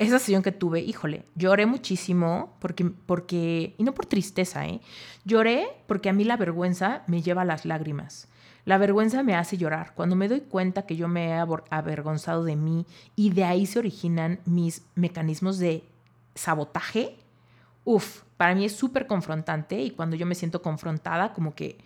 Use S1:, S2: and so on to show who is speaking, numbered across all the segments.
S1: esa sesión que tuve, híjole, lloré muchísimo porque, porque, y no por tristeza, ¿eh? Lloré porque a mí la vergüenza me lleva a las lágrimas. La vergüenza me hace llorar. Cuando me doy cuenta que yo me he avergonzado de mí y de ahí se originan mis mecanismos de sabotaje, uff, para mí es súper confrontante y cuando yo me siento confrontada, como que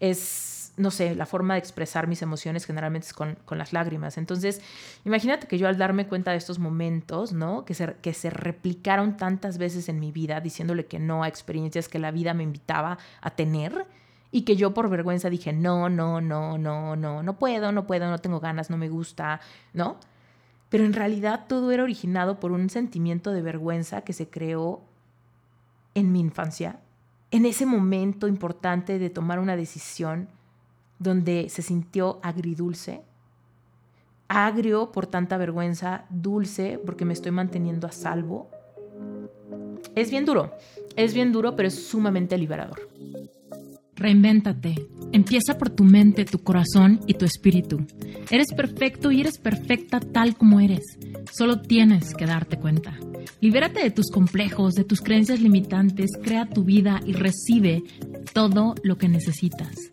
S1: es, no sé, la forma de expresar mis emociones generalmente es con, las lágrimas. Entonces, imagínate que yo al darme cuenta de estos momentos, ¿no? Que se, que se replicaron tantas veces en mi vida, diciéndole que no a experiencias que la vida me invitaba a tener, y que yo por vergüenza dije, no, no, no, no, no, no puedo, no puedo, no tengo ganas, no me gusta, ¿no? Pero en realidad todo era originado por un sentimiento de vergüenza que se creó en mi infancia, en ese momento importante de tomar una decisión donde se sintió agridulce, agrio por tanta vergüenza, dulce porque me estoy manteniendo a salvo. Es bien duro, es bien duro, pero es sumamente liberador.
S2: Reinvéntate. Empieza por tu mente, tu corazón y tu espíritu. Eres perfecto y eres perfecta tal como eres. Solo tienes que darte cuenta. Libérate de tus complejos, de tus creencias limitantes, crea tu vida y recibe todo lo que necesitas.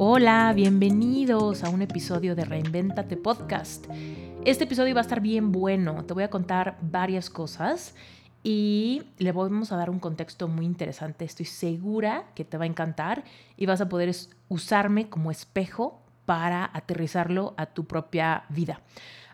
S1: Hola, bienvenidos a un episodio de Reinventate Podcast. Este episodio va a estar bien bueno. Te voy a contar varias cosas y le vamos a dar un contexto muy interesante. Estoy segura que te va a encantar y vas a poder usarme como espejo para aterrizarlo a tu propia vida.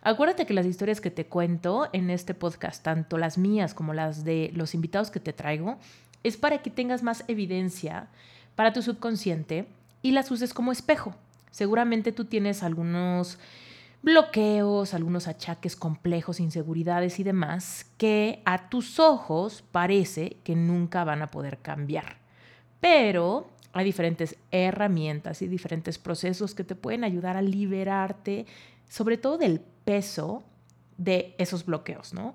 S1: Acuérdate que las historias que te cuento en este podcast, tanto las mías como las de los invitados que te traigo, es para que tengas más evidencia para tu subconsciente y las uses como espejo. Seguramente tú tienes algunos bloqueos, algunos achaques complejos, inseguridades y demás que a tus ojos parece que nunca van a poder cambiar. Pero hay diferentes herramientas y diferentes procesos que te pueden ayudar a liberarte, sobre todo del peso de esos bloqueos, ¿no?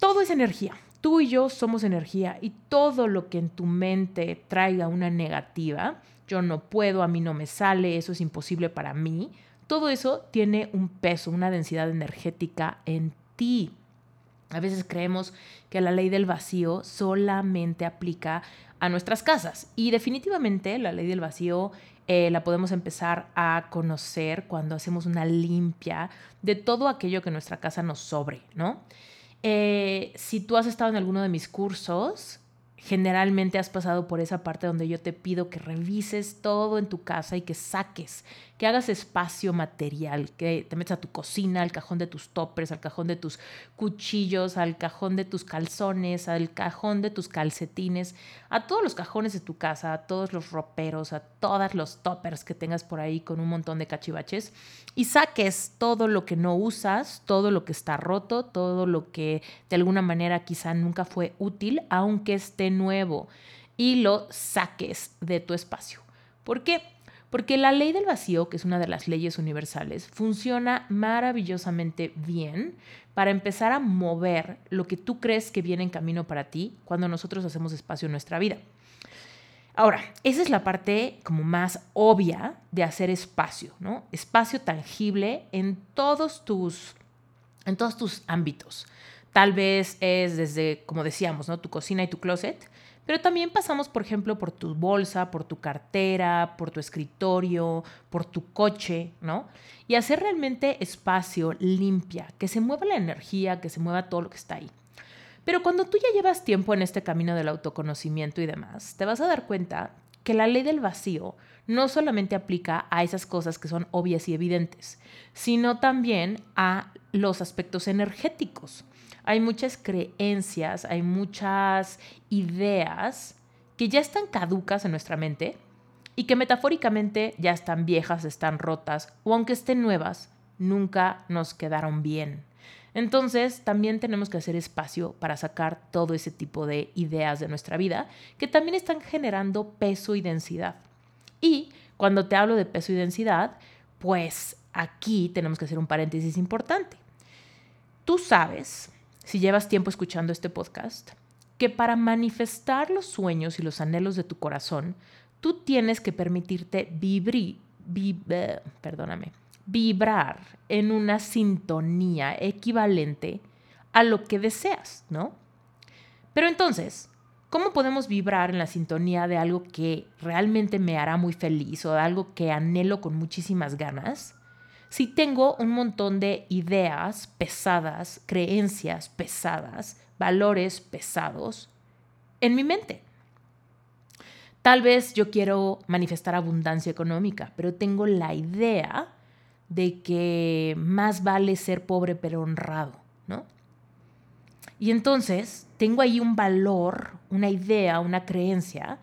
S1: Todo es energía. Tú y yo somos energía y todo lo que en tu mente traiga una negativa, yo no puedo, a mí no me sale, eso es imposible para mí, todo eso tiene un peso, una densidad energética en ti. A veces creemos que la ley del vacío solamente aplica a nuestras casas y definitivamente la ley del vacío eh, la podemos empezar a conocer cuando hacemos una limpia de todo aquello que nuestra casa nos sobre, ¿no? Eh, si tú has estado en alguno de mis cursos, generalmente has pasado por esa parte donde yo te pido que revises todo en tu casa y que saques, que hagas espacio material, que te metas a tu cocina, al cajón de tus toppers, al cajón de tus cuchillos, al cajón de tus calzones, al cajón de tus calcetines, a todos los cajones de tu casa, a todos los roperos, a todos los toppers que tengas por ahí con un montón de cachivaches y saques todo lo que no usas, todo lo que está roto, todo lo que de alguna manera quizá nunca fue útil, aunque esté nuevo, y lo saques de tu espacio. ¿Por qué? Porque la ley del vacío, que es una de las leyes universales, funciona maravillosamente bien para empezar a mover lo que tú crees que viene en camino para ti cuando nosotros hacemos espacio en nuestra vida. Ahora, esa es la parte como más obvia de hacer espacio, ¿no? Espacio tangible en todos tus, en todos tus ámbitos. Tal vez es desde, como decíamos, ¿no? Tu cocina y tu closet, pero también pasamos, por ejemplo, por tu bolsa, por tu cartera, por tu escritorio, por tu coche, ¿no? Y hacer realmente espacio limpia, que se mueva la energía, que se mueva todo lo que está ahí. Pero cuando tú ya llevas tiempo en este camino del autoconocimiento y demás, te vas a dar cuenta que la ley del vacío no solamente aplica a esas cosas que son obvias y evidentes, sino también a los aspectos energéticos hay muchas creencias, hay muchas ideas que ya están caducas en nuestra mente y que metafóricamente ya están viejas, están rotas o aunque estén nuevas, nunca nos quedaron bien. Entonces, también tenemos que hacer espacio para sacar todo ese tipo de ideas de nuestra vida que también están generando peso y densidad. Y cuando te hablo de peso y densidad, pues aquí tenemos que hacer un paréntesis importante. Tú sabes, si llevas tiempo escuchando este podcast, que para manifestar los sueños y los anhelos de tu corazón, tú tienes que permitirte eh, perdóname, vibrar en una sintonía equivalente a lo que deseas, ¿no? Pero entonces, ¿cómo podemos vibrar en la sintonía de algo que realmente me hará muy feliz o de algo que anhelo con muchísimas ganas? Si tengo un montón de ideas pesadas, creencias pesadas, valores pesados en mi mente. Tal vez yo quiero manifestar abundancia económica, pero tengo la idea de que más vale ser pobre pero honrado, ¿no? Y entonces tengo ahí un valor, una idea, una creencia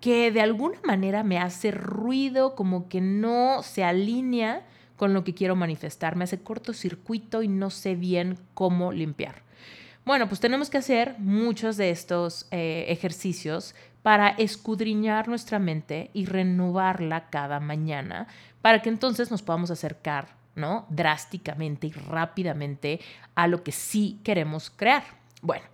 S1: que de alguna manera me hace ruido, como que no se alinea con lo que quiero manifestar, me hace cortocircuito y no sé bien cómo limpiar. Bueno, pues tenemos que hacer muchos de estos eh, ejercicios para escudriñar nuestra mente y renovarla cada mañana para que entonces nos podamos acercar, ¿no? Drásticamente y rápidamente a lo que sí queremos crear. Bueno,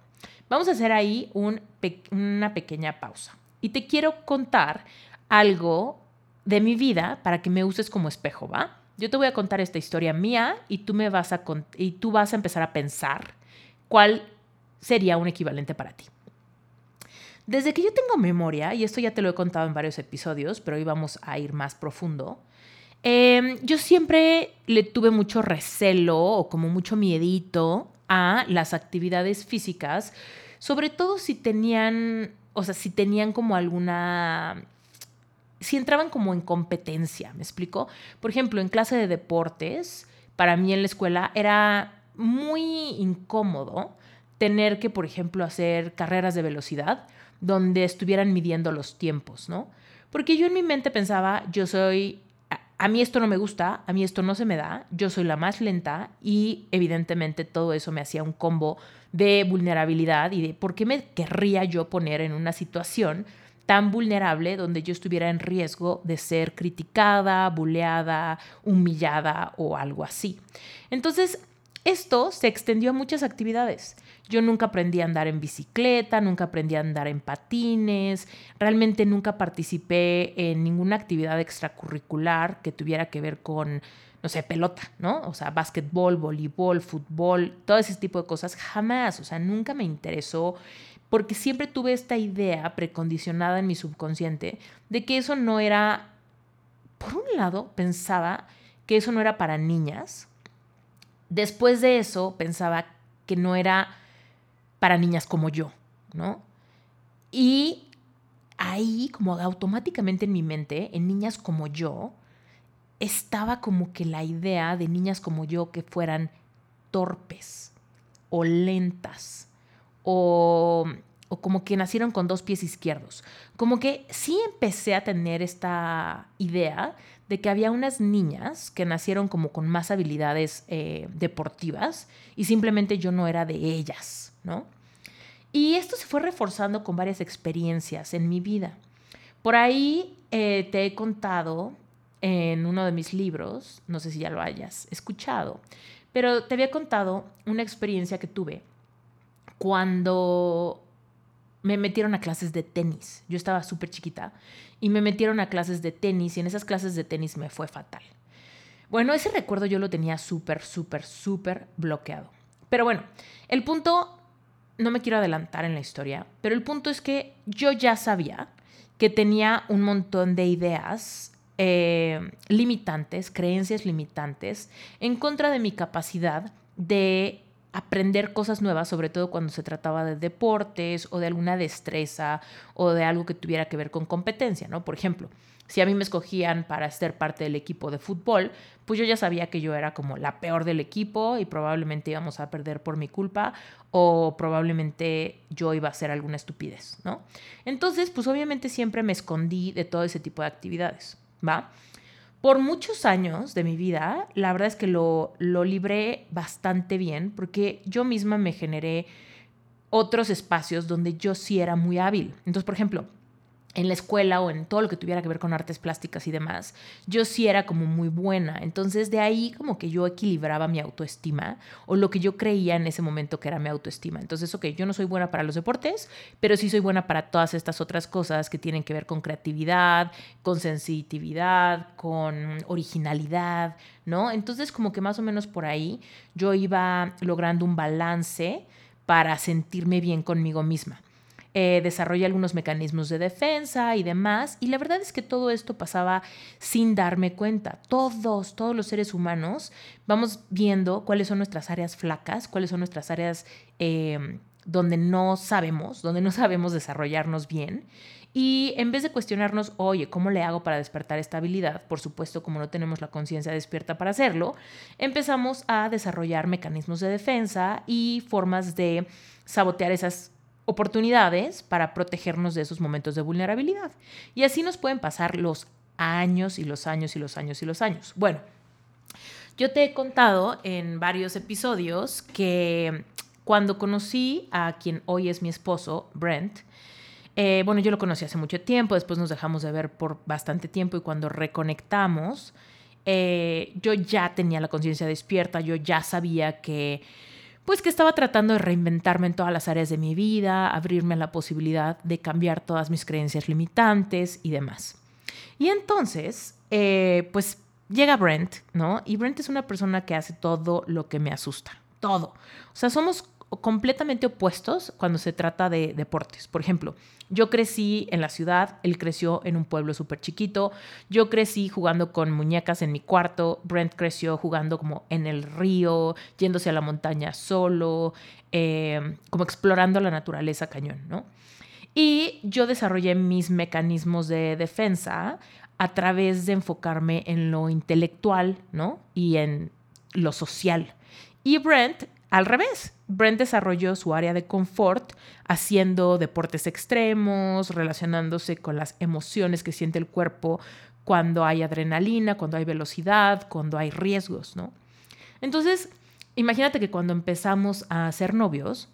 S1: vamos a hacer ahí una pequeña pausa. Y te quiero contar algo de mi vida para que me uses como espejo, ¿va? Yo te voy a contar esta historia mía y tú me vas a y tú vas a empezar a pensar cuál sería un equivalente para ti. Desde que yo tengo memoria, y esto ya te lo he contado en varios episodios, pero hoy vamos a ir más profundo, Em, yo siempre le tuve mucho recelo o como mucho miedito a las actividades físicas, sobre todo si tenían, o sea, si tenían como alguna, si entraban como en competencia, ¿me explico? Por ejemplo, en clase de deportes, para mí en la escuela era muy incómodo tener que, por ejemplo, hacer carreras de velocidad donde estuvieran midiendo los tiempos, ¿no? Porque yo en mi mente pensaba, yo soy a mí esto no me gusta, a mí esto no se me da, yo soy la más lenta y evidentemente todo eso me hacía un combo de vulnerabilidad y de por qué me querría yo poner en una situación tan vulnerable donde yo estuviera en riesgo de ser criticada, buleada, humillada o algo así. Entonces, esto se extendió a muchas actividades. Yo nunca aprendí a andar en bicicleta, nunca aprendí a andar en patines, realmente nunca participé en ninguna actividad extracurricular que tuviera que ver con, no sé, pelota, ¿no? O sea, básquetbol, voleibol, fútbol, todo ese tipo de cosas, jamás, o sea, nunca me interesó porque siempre tuve esta idea precondicionada en mi subconsciente de que eso no era, por un lado, pensaba que eso no era para niñas, Después de eso pensaba que no era para niñas como yo, ¿no? Y ahí, como automáticamente en mi mente, en niñas como yo, estaba como que la idea de niñas como yo que fueran torpes o lentas o, o, como que nacieron con dos pies izquierdos. Como que sí empecé a tener esta idea de que había unas niñas que nacieron como con más habilidades eh, deportivas y simplemente yo no era de ellas, ¿no? Y esto se fue reforzando con varias experiencias en mi vida. Por ahí eh, te he contado en uno de mis libros, no sé si ya lo hayas escuchado, pero te había contado una experiencia que tuve cuando me metieron a clases de tenis. Yo estaba súper chiquita y me metieron a clases de tenis y en esas clases de tenis me fue fatal. Bueno, ese recuerdo yo lo tenía súper, súper, súper bloqueado. Pero bueno, el punto, no me quiero adelantar en la historia, pero el punto es que yo ya sabía que tenía un montón de ideas eh, limitantes, creencias limitantes, en contra de mi capacidad de aprender cosas nuevas, sobre todo cuando se trataba de deportes o de alguna destreza o de algo que tuviera que ver con competencia, ¿no? Por ejemplo, si a mí me escogían para ser parte del equipo de fútbol, pues yo ya sabía que yo era como la peor del equipo y probablemente íbamos a perder por mi culpa o probablemente yo iba a hacer alguna estupidez, ¿no? Entonces, pues obviamente siempre me escondí de todo ese tipo de actividades, ¿va? Por muchos años de mi vida, la verdad es que lo, lo libré bastante bien porque yo misma me generé otros espacios donde yo sí era muy hábil. Entonces, por ejemplo, en la escuela o en todo lo que tuviera que ver con artes plásticas y demás, yo sí era como muy buena. Entonces de ahí como que yo equilibraba mi autoestima o lo que yo creía en ese momento que era mi autoestima. Entonces, ok, yo no soy buena para los deportes, pero sí soy buena para todas estas otras cosas que tienen que ver con creatividad, con sensitividad, con originalidad, ¿no? Entonces como que más o menos por ahí yo iba logrando un balance para sentirme bien conmigo misma eh, desarrollé algunos mecanismos de defensa y demás. Y la verdad es que todo esto pasaba sin darme cuenta. Todos, todos los seres humanos vamos viendo cuáles son nuestras áreas flacas, cuáles son nuestras áreas em, donde no sabemos, donde no sabemos desarrollarnos bien. Y en vez de cuestionarnos, oye, ¿cómo le hago para despertar esta habilidad? Por supuesto, como no tenemos la conciencia despierta para hacerlo, empezamos a desarrollar mecanismos de defensa y formas de sabotear esas oportunidades para protegernos de esos momentos de vulnerabilidad. Y así nos pueden pasar los años y los años y los años y los años. Bueno, yo te he contado en varios episodios que cuando conocí a quien hoy es mi esposo, Brent, eh, bueno, yo lo conocí hace mucho tiempo, después nos dejamos de ver por bastante tiempo y cuando reconectamos, eh, yo ya tenía la conciencia despierta, yo ya sabía que pues que estaba tratando de reinventarme en todas las áreas de mi vida, abrirme a la posibilidad de cambiar todas mis creencias limitantes y demás. Y entonces, eh, pues llega Brent, ¿no? Y Brent es una persona que hace todo lo que me asusta, todo. O sea, somos completamente opuestos cuando se trata de deportes. Por ejemplo, yo crecí en la ciudad, él creció en un pueblo súper chiquito, yo crecí jugando con muñecas en mi cuarto, Brent creció jugando como en el río, yéndose a la montaña solo, em, como explorando la naturaleza cañón, ¿no? Y yo desarrollé mis mecanismos de defensa a través de enfocarme en lo intelectual, ¿no? Y en lo social. Y Brent al revés, Brent desarrolló su área de confort haciendo deportes extremos, relacionándose con las emociones que siente el cuerpo cuando hay adrenalina, cuando hay velocidad, cuando hay riesgos, ¿no? Entonces, imagínate que cuando empezamos a ser novios,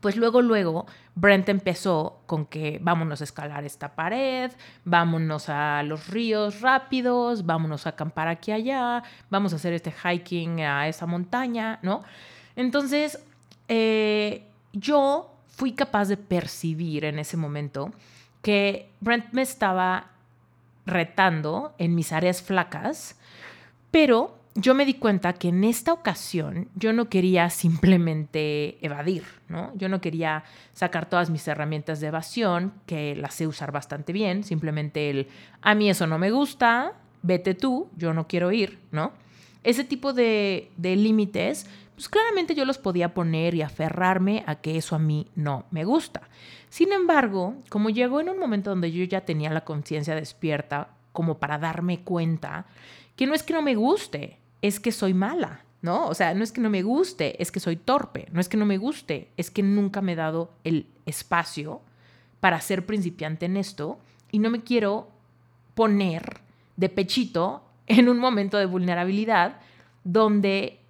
S1: pues luego, luego, Brent empezó con que vámonos a escalar esta pared, vámonos a los ríos rápidos, vámonos a acampar aquí allá, vamos a hacer este hiking a esa montaña, ¿no? Entonces, eh, yo fui capaz de percibir en ese momento que Brent me estaba retando en mis áreas flacas, pero yo me di cuenta que en esta ocasión yo no quería simplemente evadir, ¿no? Yo no quería sacar todas mis herramientas de evasión, que las sé usar bastante bien, simplemente el, a mí eso no me gusta, vete tú, yo no quiero ir, ¿no? Ese tipo de, de límites pues claramente yo los podía poner y aferrarme a que eso a mí no me gusta. Sin embargo, como llegó en un momento donde yo ya tenía la conciencia despierta, como para darme cuenta que no es que no me guste, es que soy mala, ¿no? O sea, no es que no me guste, es que soy torpe, no es que no me guste, es que nunca me he dado el espacio para ser principiante en esto y no me quiero poner de pechito en un momento de vulnerabilidad donde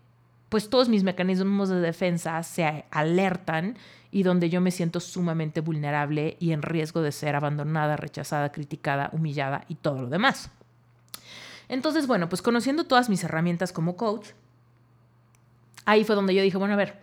S1: pues todos mis mecanismos de defensa se alertan y donde yo me siento sumamente vulnerable y en riesgo de ser abandonada, rechazada, criticada, humillada y todo lo demás. Entonces, bueno, pues conociendo todas mis herramientas como coach, ahí fue donde yo dije, bueno, a ver,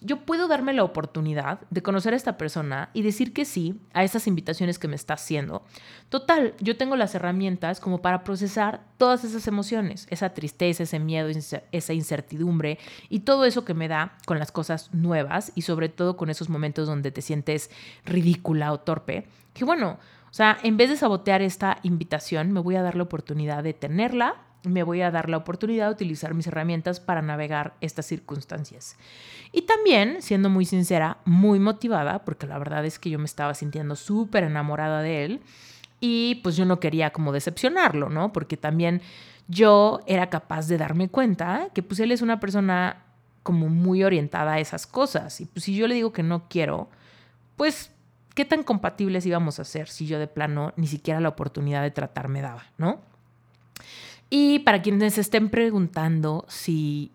S1: yo puedo darme la oportunidad de conocer a esta persona y decir que sí a esas invitaciones que me está haciendo. Total, yo tengo las herramientas como para procesar todas esas emociones, esa tristeza, ese miedo, esa incertidumbre y todo eso que me da con las cosas nuevas y sobre todo con esos momentos donde te sientes ridícula o torpe. Que bueno, o sea, en vez de sabotear esta invitación, me voy a dar la oportunidad de tenerla me voy a dar la oportunidad de utilizar mis herramientas para navegar estas circunstancias. Y también, siendo muy sincera, muy motivada, porque la verdad es que yo me estaba sintiendo súper enamorada de él y pues yo no quería como decepcionarlo, ¿no? Porque también yo era capaz de darme cuenta que pues él es una persona como muy orientada a esas cosas y pues si yo le digo que no quiero, pues qué tan compatibles íbamos a ser si yo de plano ni siquiera la oportunidad de tratar me daba, ¿no? Y para quienes estén preguntando si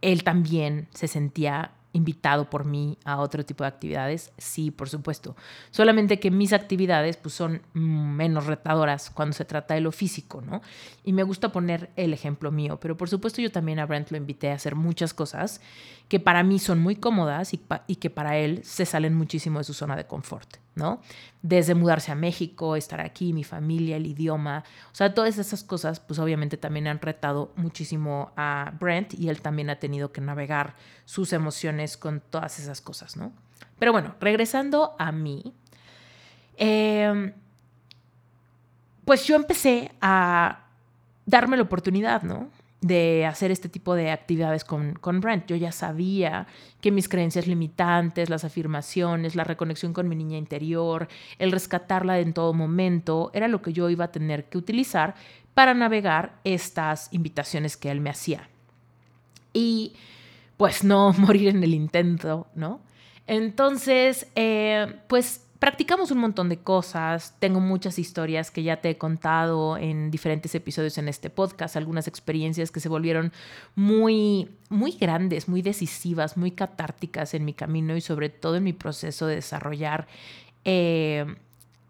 S1: él también se sentía invitado por mí a otro tipo de actividades? Sí, por supuesto. Solamente que mis actividades pues, son menos retadoras cuando se trata de lo físico, ¿no? Y me gusta poner el ejemplo mío, pero por supuesto yo también a Brent lo invité a hacer muchas cosas que para mí son muy cómodas y, y que para él se salen muchísimo de su zona de confort. ¿No? Desde mudarse a México, estar aquí, mi familia, el idioma, o sea, todas esas cosas, pues obviamente también han retado muchísimo a Brent y él también ha tenido que navegar sus emociones con todas esas cosas, ¿no? Pero bueno, regresando a mí, em, pues yo empecé a darme la oportunidad, ¿no? De hacer este tipo de actividades con, con, Brent. Yo ya sabía que mis creencias limitantes, las afirmaciones, la reconexión con mi niña interior, el rescatarla en todo momento, era lo que yo iba a tener que utilizar para navegar estas invitaciones que él me hacía. Y pues no morir en el intento, ¿no? Entonces, eh, pues practicamos un montón de cosas. Tengo muchas historias que ya te he contado en diferentes episodios en este podcast, algunas experiencias que se volvieron muy, muy grandes, muy decisivas, muy catárticas en mi camino y sobre todo en mi proceso de desarrollar eh,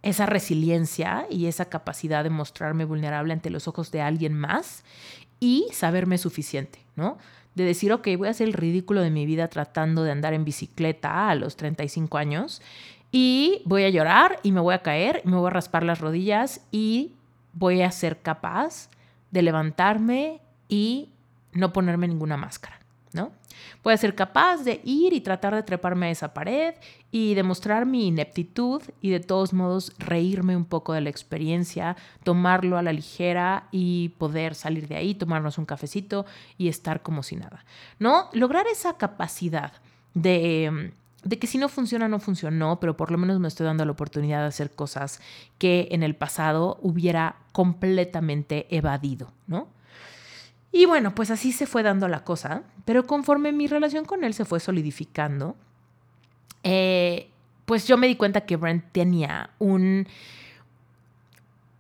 S1: esa resiliencia y esa capacidad de mostrarme vulnerable ante los ojos de alguien más y saberme suficiente, ¿no? De decir, ok, voy a hacer el ridículo de mi vida tratando de andar en bicicleta a los 35 años y voy a llorar y me voy a caer, me voy a raspar las rodillas y voy a ser capaz de levantarme y no ponerme ninguna máscara, ¿no? Voy a ser capaz de ir y tratar de treparme a esa pared y demostrar mi ineptitud y de todos modos reírme un poco de la experiencia, tomarlo a la ligera y poder salir de ahí, tomarnos un cafecito y estar como si nada, ¿no? Lograr esa capacidad de de que si no funciona, no funcionó, pero por lo menos me estoy dando la oportunidad de hacer cosas que en el pasado hubiera completamente evadido, ¿no? Y bueno, pues así se fue dando la cosa, pero conforme mi relación con él se fue solidificando, eh, pues yo me di cuenta que Brent tenía un,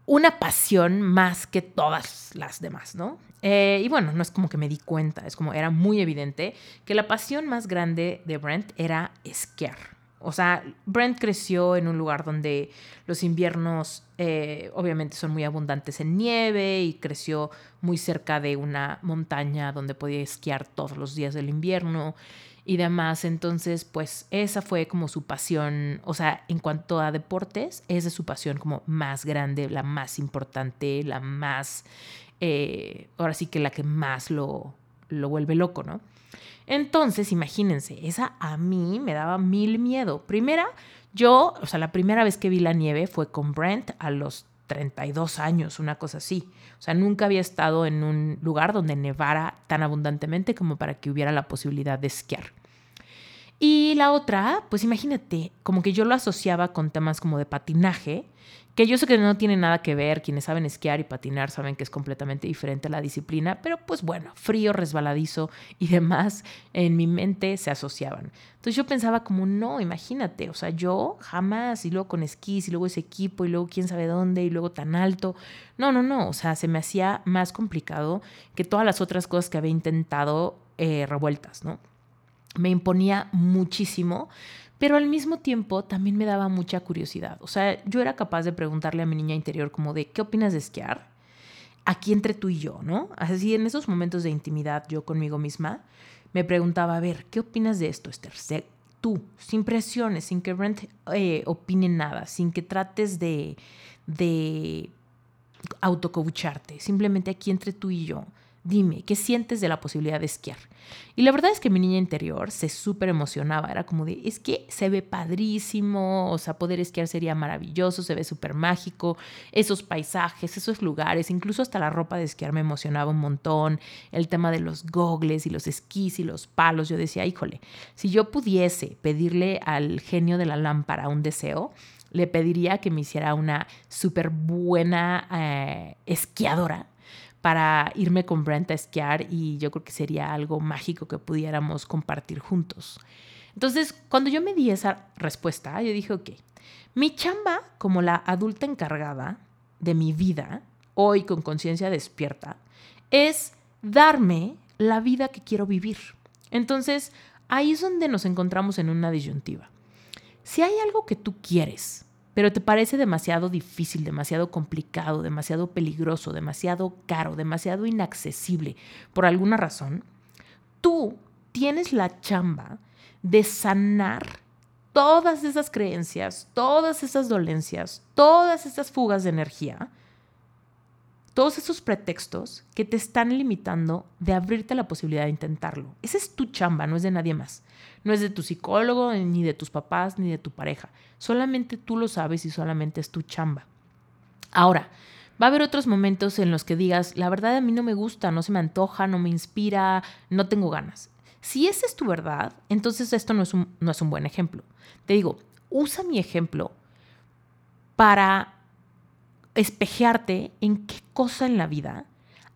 S1: una pasión más que todas las demás, ¿no? Eh, y bueno, no es como que me di cuenta, es como era muy evidente que la pasión más grande de Brent era esquiar. O sea, Brent creció en un lugar donde los inviernos eh, obviamente son muy abundantes en nieve y creció muy cerca de una montaña donde podía esquiar todos los días del invierno y demás. Entonces, pues esa fue como su pasión, o sea, en cuanto a deportes, esa es su pasión como más grande, la más importante, la más, eh, ahora sí que la que más lo, lo vuelve loco, ¿no? Entonces, imagínense, esa a mí me daba mil miedo. Primera, yo, o sea, la primera vez que vi la nieve fue con Brent a los 32 años, una cosa así. O sea, nunca había estado en un lugar donde nevara tan abundantemente como para que hubiera la posibilidad de esquiar. Y la otra, pues imagínate, como que yo lo asociaba con temas como de patinaje, que yo sé que no tiene nada que ver, quienes saben esquiar y patinar saben que es completamente diferente a la disciplina, pero pues bueno, frío, resbaladizo y demás en mi mente se asociaban. Entonces yo pensaba como, no, imagínate, o sea, yo jamás, y luego con esquís, y luego ese equipo, y luego quién sabe dónde, y luego tan alto. No, no, no, o sea, se me hacía más complicado que todas las otras cosas que había intentado eh, revueltas, ¿no? Me imponía muchísimo pero al mismo tiempo también me daba mucha curiosidad. O sea, yo era capaz de preguntarle a mi niña interior como de, ¿qué opinas de esquiar? Aquí entre tú y yo, ¿no? Así en esos momentos de intimidad yo conmigo misma, me preguntaba, a ver, ¿qué opinas de esto, Esther? Tú, sin presiones, sin que Brent eh, opine nada, sin que trates de, de autocobucharte, simplemente aquí entre tú y yo dime, ¿qué sientes de la posibilidad de esquiar? Y la verdad es que mi niña interior se súper emocionaba, era como de, es que se ve padrísimo, o sea, poder esquiar sería maravilloso, se ve súper mágico, esos paisajes, esos lugares, incluso hasta la ropa de esquiar me emocionaba un montón, el tema de los gogles y los esquís y los palos, yo decía, híjole, si yo pudiese pedirle al genio de la lámpara un deseo, le pediría que me hiciera una súper buena eh, esquiadora para irme con Brent a esquiar y yo creo que sería algo mágico que pudiéramos compartir juntos. Entonces, cuando yo me di esa respuesta, yo dije, ok, mi chamba como la adulta encargada de mi vida hoy con conciencia despierta, es darme la vida que quiero vivir. Entonces, ahí es donde nos encontramos en una disyuntiva. Si hay algo que tú quieres, pero te parece demasiado difícil, demasiado complicado, demasiado peligroso, demasiado caro, demasiado inaccesible, por alguna razón, tú tienes la chamba de sanar todas esas creencias, todas esas dolencias, todas esas fugas de energía, todos esos pretextos que te están limitando de abrirte la posibilidad de intentarlo. Esa es tu chamba, no es de nadie más. No es de tu psicólogo, ni de tus papás, ni de tu pareja. Solamente tú lo sabes y solamente es tu chamba. Ahora, va a haber otros momentos en los que digas, la verdad a mí no me gusta, no se me antoja, no me inspira, no tengo ganas. Si esa es tu verdad, entonces esto no es un, no es un buen ejemplo. Te digo, usa mi ejemplo para espejearte en qué cosa en la vida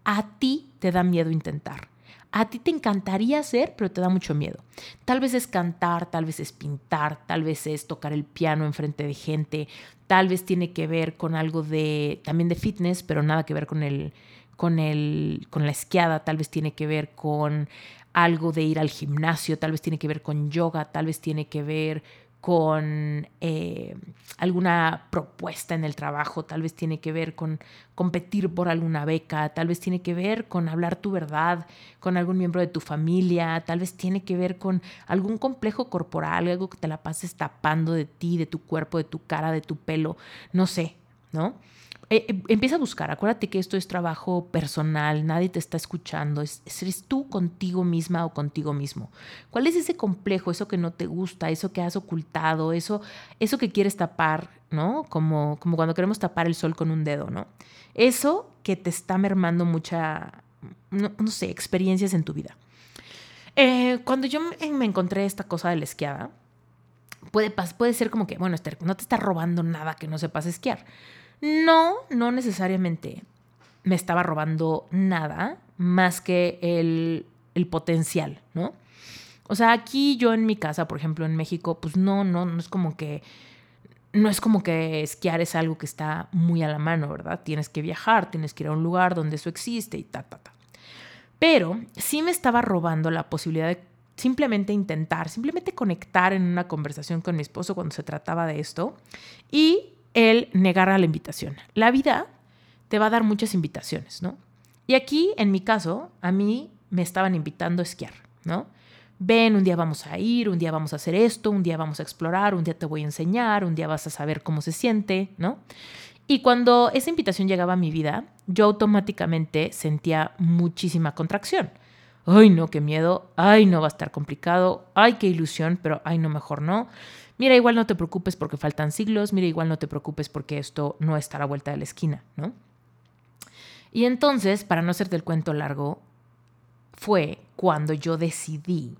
S1: a ti te da miedo intentar. A ti te encantaría hacer, pero te da mucho miedo. Tal vez es cantar, tal vez es pintar, tal vez es tocar el piano en frente de gente, tal vez tiene que ver con algo de también de fitness, pero nada que ver con el con el con la esquiada, tal vez tiene que ver con algo de ir al gimnasio, tal vez tiene que ver con yoga, tal vez tiene que ver con eh, alguna propuesta en el trabajo, tal vez tiene que ver con competir por alguna beca, tal vez tiene que ver con hablar tu verdad con algún miembro de tu familia, tal vez tiene que ver con algún complejo corporal, algo que te la pases tapando de ti, de tu cuerpo, de tu cara, de tu pelo, no sé, ¿no? Eh, eh, empieza a buscar, acuérdate que esto es trabajo personal, nadie te está escuchando, es, eres tú contigo misma o contigo mismo. ¿Cuál es ese complejo, eso que no te gusta, eso que has ocultado, eso, eso que quieres tapar, ¿no? Como, como cuando queremos tapar el sol con un dedo, ¿no? Eso que te está mermando mucha, no, sé, experiencias en tu vida. Eh, cuando yo me encontré esta cosa de la esquiada, puede, puede ser como que, bueno, no te está robando nada que no sepas esquiar no, no necesariamente me estaba robando nada más que el, potencial, ¿no? O sea, aquí yo en mi casa, por ejemplo, en México, pues no, no, no es como que no es como que esquiar es algo que está muy a la mano, ¿verdad? Tienes que viajar, tienes que ir a un lugar donde eso existe y ta, ta, ta. Pero sí me estaba robando la posibilidad de simplemente intentar, simplemente conectar en una conversación con mi esposo cuando se trataba de esto y el negar a la invitación. La vida te va a dar muchas invitaciones, ¿no? Y aquí, en mi caso, a mí me estaban invitando a esquiar, ¿no? Ven, un día vamos a ir, un día vamos a hacer esto, un día vamos a explorar, un día te voy a enseñar, un día vas a saber cómo se siente, ¿no? Y cuando esa invitación llegaba a mi vida, yo automáticamente sentía muchísima contracción. Ay, no, qué miedo. Ay, no va a estar complicado. Ay, qué ilusión, pero ay, no, mejor no mira, igual no te preocupes porque faltan siglos, mira, igual no te preocupes porque esto no está a la vuelta de la esquina, ¿no? Y entonces, para no hacerte el cuento largo, fue cuando yo decidí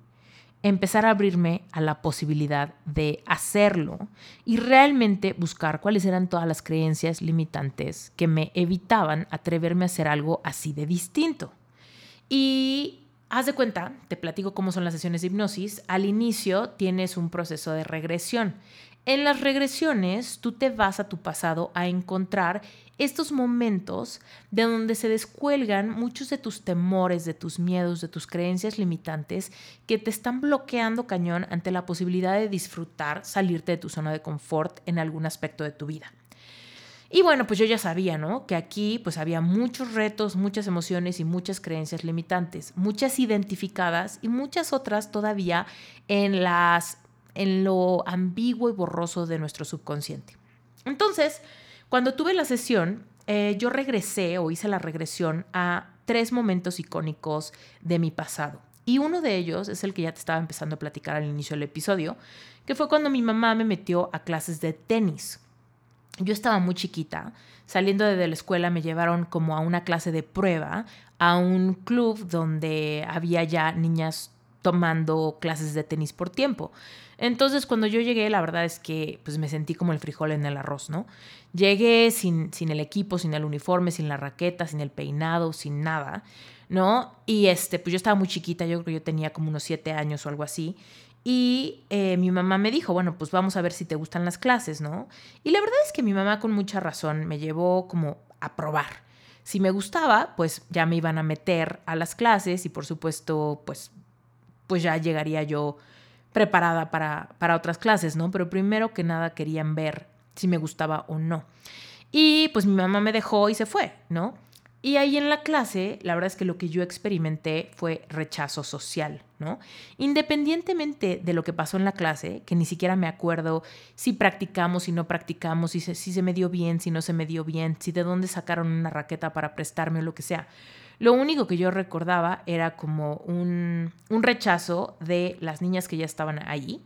S1: empezar a abrirme a la posibilidad de hacerlo y realmente buscar cuáles eran todas las creencias limitantes que me evitaban atreverme a hacer algo así de distinto. Y Haz de cuenta, te platico cómo son las sesiones de hipnosis. Al inicio tienes un proceso de regresión. En las regresiones, tú te vas a tu pasado a encontrar estos momentos de donde se descuelgan muchos de tus temores, de tus miedos, de tus creencias limitantes que te están bloqueando cañón ante la posibilidad de disfrutar, salirte de tu zona de confort en algún aspecto de tu vida. Y bueno, pues yo ya sabía, ¿no? Que aquí pues había muchos retos, muchas emociones y muchas creencias limitantes, muchas identificadas y muchas otras todavía en las en lo ambiguo y borroso de nuestro subconsciente. Entonces, cuando tuve la sesión, eh, yo regresé o hice la regresión a tres momentos icónicos de mi pasado. Y uno de ellos es el que ya te estaba empezando a platicar al inicio del episodio, que fue cuando mi mamá me metió a clases de tenis. Yo estaba muy chiquita. Saliendo de la escuela me llevaron como a una clase de prueba a un club donde había ya niñas tomando clases de tenis por tiempo. Entonces cuando yo llegué, la verdad es que pues me sentí como el frijol en el arroz, ¿no? Llegué sin, sin el equipo, sin el uniforme, sin la raqueta, sin el peinado, sin nada, ¿no? Y este, pues yo estaba muy chiquita, yo creo que yo tenía como unos siete años o algo así. Y eh, mi mamá me dijo, bueno, pues vamos a ver si te gustan las clases, ¿no? Y la verdad es que mi mamá con mucha razón me llevó como a probar. Si me gustaba, pues ya me iban a meter a las clases y por supuesto, pues, pues ya llegaría yo preparada para, para otras clases, ¿no? Pero primero que nada querían ver si me gustaba o no. Y pues mi mamá me dejó y se fue, ¿no? Y ahí en la clase, la verdad es que lo que yo experimenté fue rechazo social, ¿no? Independientemente de lo que pasó en la clase, que ni siquiera me acuerdo si practicamos, si no practicamos, si se, si se me dio bien, si no se me dio bien, si de dónde sacaron una raqueta para prestarme o lo que sea. Lo único que yo recordaba era como un, un rechazo de las niñas que ya estaban ahí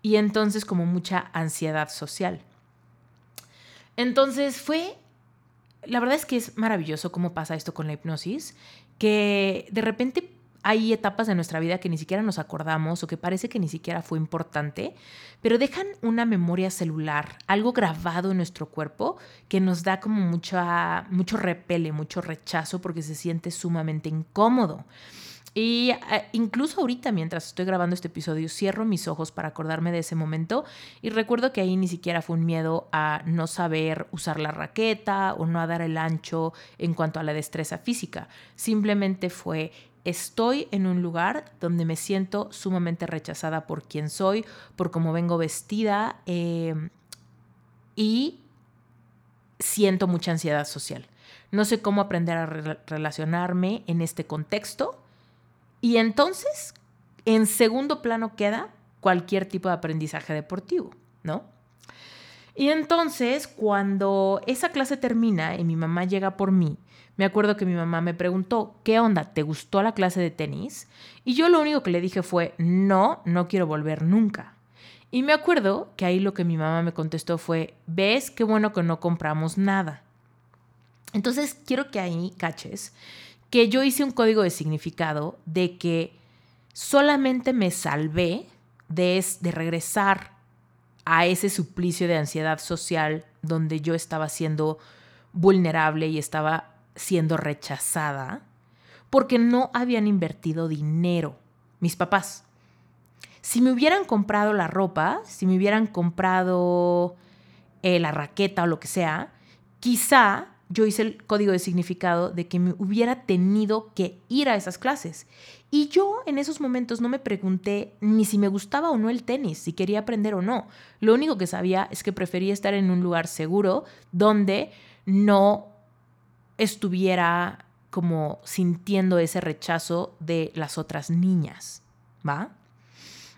S1: y entonces como mucha ansiedad social. Entonces fue la verdad es que es maravilloso cómo pasa esto con la hipnosis, que de repente hay etapas de nuestra vida que ni siquiera nos acordamos o que parece que ni siquiera fue importante, pero dejan una memoria celular, algo grabado en nuestro cuerpo que nos da como mucha, mucho repele, mucho rechazo porque se siente sumamente incómodo. Y eh, incluso ahorita, mientras estoy grabando este episodio, cierro mis ojos para acordarme de ese momento y recuerdo que ahí ni siquiera fue un miedo a no saber usar la raqueta o no a dar el ancho en cuanto a la destreza física. Simplemente fue estoy en un lugar donde me siento sumamente rechazada por quien soy, por cómo vengo vestida em, y siento mucha ansiedad social. No sé cómo aprender a relacionarme en este contexto y entonces, en segundo plano queda cualquier tipo de aprendizaje deportivo, ¿no? Y entonces, cuando esa clase termina y mi mamá llega por mí, me acuerdo que mi mamá me preguntó, ¿qué onda? ¿Te gustó la clase de tenis? Y yo lo único que le dije fue, no, no quiero volver nunca. Y me acuerdo que ahí lo que mi mamá me contestó fue, ves qué bueno que no compramos nada. Entonces, quiero que ahí caches que yo hice un código de significado de que solamente me salvé de, de regresar a ese suplicio de ansiedad social donde yo estaba siendo vulnerable y estaba siendo rechazada porque no habían invertido dinero mis papás. Si me hubieran comprado la ropa, si me hubieran comprado eh, la raqueta o lo que sea, quizá yo hice el código de significado de que me hubiera tenido que ir a esas clases. Y yo en esos momentos no me pregunté ni si me gustaba o no el tenis, si quería aprender o no. Lo único que sabía es que prefería estar en un lugar seguro donde no estuviera como sintiendo ese rechazo de las otras niñas, ¿va?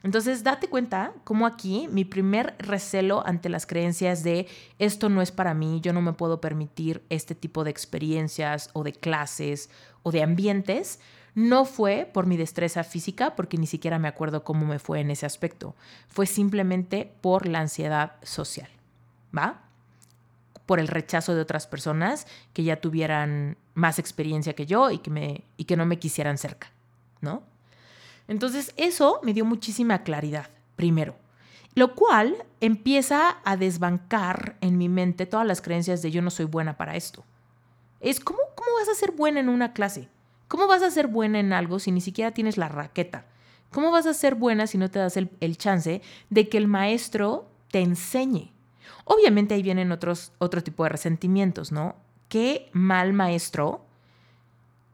S1: Entonces, date cuenta cómo aquí mi primer recelo ante las creencias de esto no es para mí, yo no me puedo permitir este tipo de experiencias o de clases o de ambientes, no fue por mi destreza física, porque ni siquiera me acuerdo cómo me fue en ese aspecto, fue simplemente por la ansiedad social, ¿va? Por el rechazo de otras personas que ya tuvieran más experiencia que yo y que, me, y que no me quisieran cerca, ¿no? Entonces eso me dio muchísima claridad, primero. Lo cual empieza a desbancar en mi mente todas las creencias de yo no soy buena para esto. Es como, ¿cómo vas a ser buena en una clase? ¿Cómo vas a ser buena en algo si ni siquiera tienes la raqueta? ¿Cómo vas a ser buena si no te das el, el chance de que el maestro te enseñe? Obviamente ahí vienen otros, otro tipo de resentimientos, ¿no? Qué mal maestro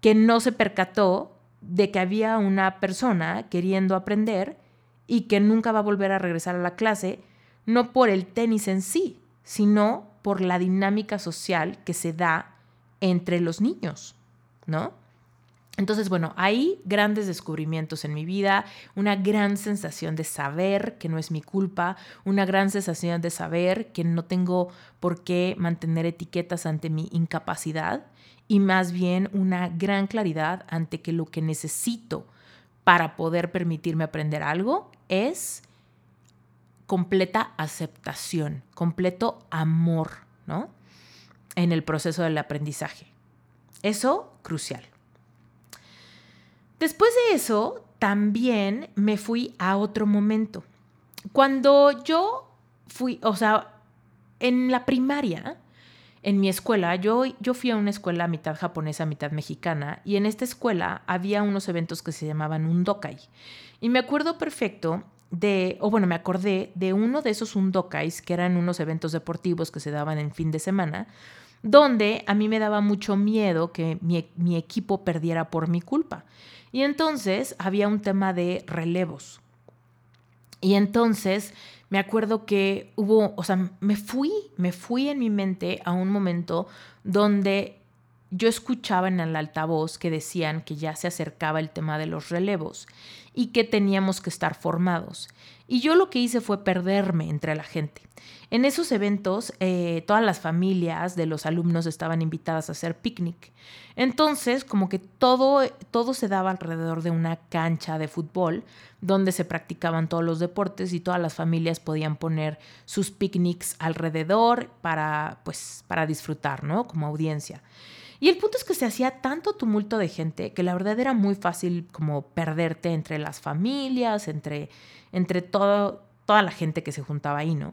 S1: que no se percató de que había una persona queriendo aprender y que nunca va a volver a regresar a la clase, no por el tenis en sí, sino por la dinámica social que se da entre los niños, ¿no? Entonces, bueno, hay grandes descubrimientos en mi vida, una gran sensación de saber que no es mi culpa, una gran sensación de saber que no tengo por qué mantener etiquetas ante mi incapacidad y más bien una gran claridad ante que lo que necesito para poder permitirme aprender algo es completa aceptación, completo amor, ¿no? En el proceso del aprendizaje. Eso, crucial. Después de eso, también me fui a otro momento. Cuando yo fui, o sea, en la primaria, en mi escuela, yo, fui a una escuela mitad japonesa, mitad mexicana, y en esta escuela había unos eventos que se llamaban undokai. Y me acuerdo perfecto de, o bueno, me acordé de uno de esos undokais, que eran unos eventos deportivos que se daban en fin de semana, donde a mí me daba mucho miedo que mi equipo perdiera por mi culpa. Y entonces había un tema de relevos. Y entonces me acuerdo que hubo, o sea, me fui, me fui en mi mente a un momento donde yo escuchaba en el altavoz que decían que ya se acercaba el tema de los relevos y que teníamos que estar formados. Y yo lo que hice fue perderme entre la gente. En esos eventos, eh, todas las familias de los alumnos estaban invitadas a hacer picnic. Entonces, como que todo, todo se daba alrededor de una cancha de fútbol donde se practicaban todos los deportes y todas las familias podían poner sus picnics alrededor para, pues, para disfrutar, ¿no? Como audiencia. Y el punto es que se hacía tanto tumulto de gente que la verdad era muy fácil como perderte entre las familias, entre, entre todo, toda la gente que se juntaba ahí, ¿no?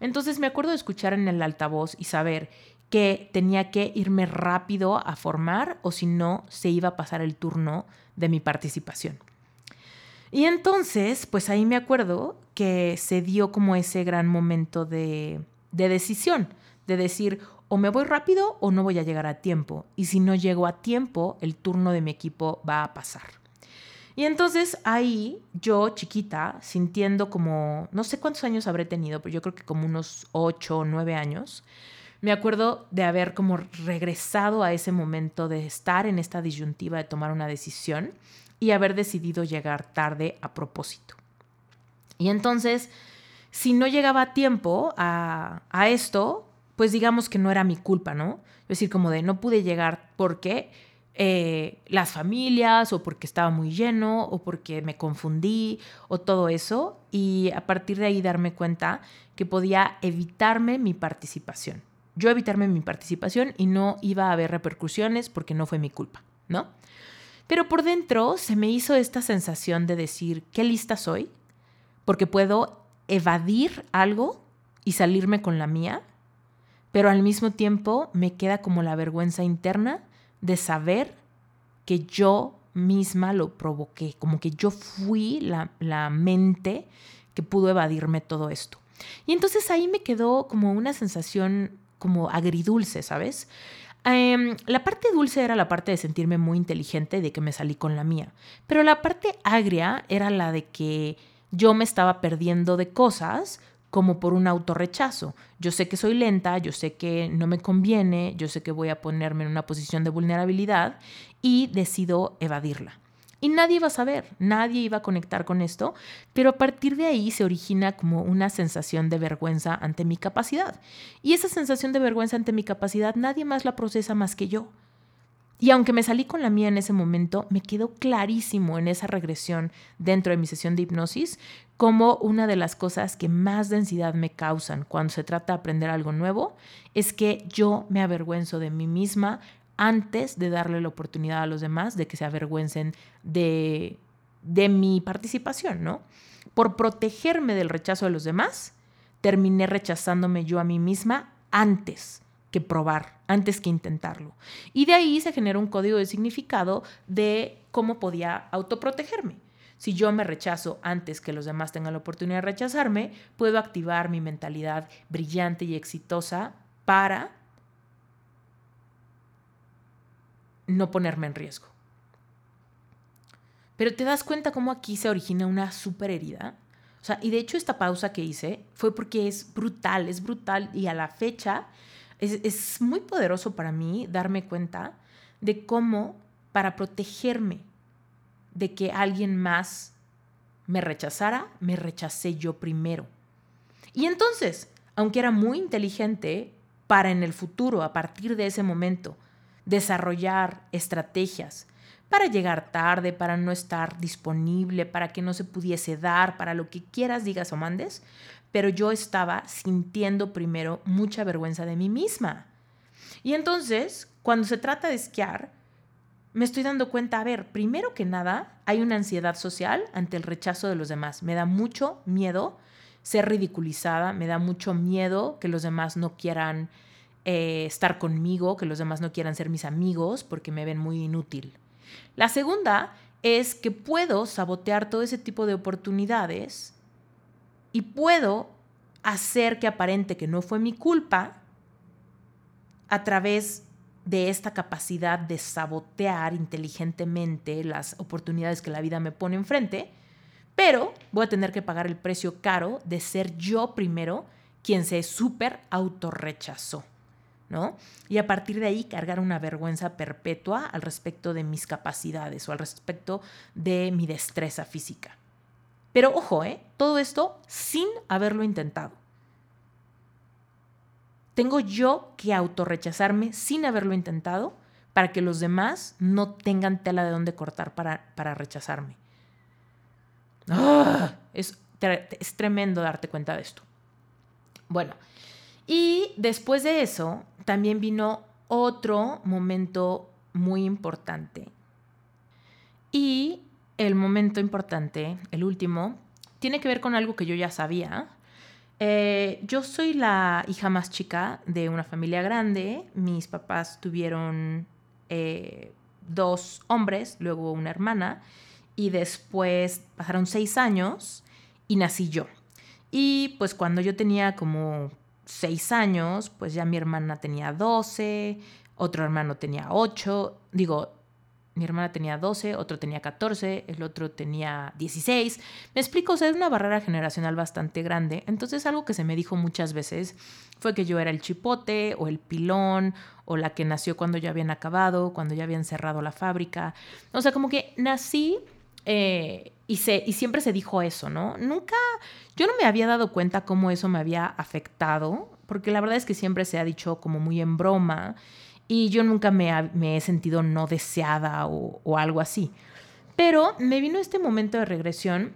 S1: Entonces me acuerdo de escuchar en el altavoz y saber que tenía que irme rápido a formar o si no, se iba a pasar el turno de mi participación. Y entonces, pues ahí me acuerdo que se dio como ese gran momento de, de decisión, de decir, o me voy rápido o no voy a llegar a tiempo. Y si no llego a tiempo, el turno de mi equipo va a pasar. Y entonces ahí yo, chiquita, sintiendo como, no sé cuántos años habré tenido, pero yo creo que como unos ocho o nueve años, me acuerdo de haber como regresado a ese momento de estar en esta disyuntiva de tomar una decisión y haber decidido llegar tarde a propósito. Y entonces, si no llegaba a tiempo a, esto, pues digamos que no era mi culpa, ¿no? Es decir, como de no pude llegar porque eh, las familias o porque estaba muy lleno o porque me confundí o todo eso y a partir de ahí darme cuenta que podía evitarme mi participación yo evitarme mi participación y no iba a haber repercusiones porque no fue mi culpa, ¿no? Pero por dentro se me hizo esta sensación de decir, ¿qué lista soy? Porque puedo evadir algo y salirme con la mía, pero al mismo tiempo me queda como la vergüenza interna de saber que yo misma lo provoqué, como que yo fui la, la mente que pudo evadirme todo esto. Y entonces ahí me quedó como una sensación como agridulce, ¿sabes? Em, la parte dulce era la parte de sentirme muy inteligente de que me salí con la mía, pero la parte agria era la de que yo me estaba perdiendo de cosas como por un autorrechazo. Yo sé que soy lenta, yo sé que no me conviene, yo sé que voy a ponerme en una posición de vulnerabilidad y decido evadirla. Y nadie iba a saber, nadie iba a conectar con esto, pero a partir de ahí se origina como una sensación de vergüenza ante mi capacidad. Y esa sensación de vergüenza ante mi capacidad nadie más la procesa más que yo. Y aunque me salí con la mía en ese momento, me quedó clarísimo en esa regresión dentro de mi sesión de hipnosis como una de las cosas que más densidad me causan cuando se trata de aprender algo nuevo es que yo me avergüenzo de mí misma antes de darle la oportunidad a los demás de que se avergüencen de, de mi participación, ¿no? Por protegerme del rechazo de los demás, terminé rechazándome yo a mí misma antes que probar, antes que intentarlo. Y de ahí se genera un código de significado de cómo podía autoprotegerme. Si yo me rechazo antes que los demás tengan la oportunidad de rechazarme, puedo activar mi mentalidad brillante y exitosa para no ponerme en riesgo. Pero te das cuenta cómo aquí se origina una super herida. O sea, y de hecho esta pausa que hice fue porque es brutal, es brutal y a la fecha es, es muy poderoso para mí darme cuenta de cómo para protegerme de que alguien más me rechazara, me rechacé yo primero. Y entonces, aunque era muy inteligente para en el futuro, a partir de ese momento, desarrollar estrategias para llegar tarde, para no estar disponible, para que no se pudiese dar, para lo que quieras, digas o mandes, pero yo estaba sintiendo primero mucha vergüenza de mí misma. Y entonces, cuando se trata de esquiar, me estoy dando cuenta, a ver, primero que nada, hay una ansiedad social ante el rechazo de los demás. Me da mucho miedo ser ridiculizada, me da mucho miedo que los demás no quieran eh, estar conmigo, que los demás no quieran ser mis amigos porque me ven muy inútil. La segunda es que puedo sabotear todo ese tipo de oportunidades y puedo hacer que aparente que no fue mi culpa a través de esta capacidad de sabotear inteligentemente las oportunidades que la vida me pone enfrente, pero voy a tener que pagar el precio caro de ser yo primero quien se súper autorrechazó, ¿no? Y a partir de ahí cargar una vergüenza perpetua al respecto de mis capacidades o al respecto de mi destreza física. Pero ojo, ¿eh? Todo esto sin haberlo intentado. Tengo yo que autorrechazarme sin haberlo intentado para que los demás no tengan tela de dónde cortar para, para rechazarme. ¡Ah! Es, es tremendo darte cuenta de esto. Bueno, y después de eso también vino otro momento muy importante. Y el momento importante, el último, tiene que ver con algo que yo ya sabía, eh, yo soy la hija más chica de una familia grande. Mis papás tuvieron eh, dos hombres, luego una hermana, y después pasaron seis años y nací yo. Y pues cuando yo tenía como seis años, pues ya mi hermana tenía doce, otro hermano tenía ocho, digo, mi hermana tenía 12, otro tenía 14, el otro tenía 16. Me explico, o sea, es una barrera generacional bastante grande. Entonces algo que se me dijo muchas veces fue que yo era el chipote o el pilón o la que nació cuando ya habían acabado, cuando ya habían cerrado la fábrica. O sea, como que nací eh, y, se, y siempre se dijo eso, ¿no? Nunca, yo no me había dado cuenta cómo eso me había afectado, porque la verdad es que siempre se ha dicho como muy en broma y yo nunca me, he sentido no deseada o, algo así. Pero me vino este momento de regresión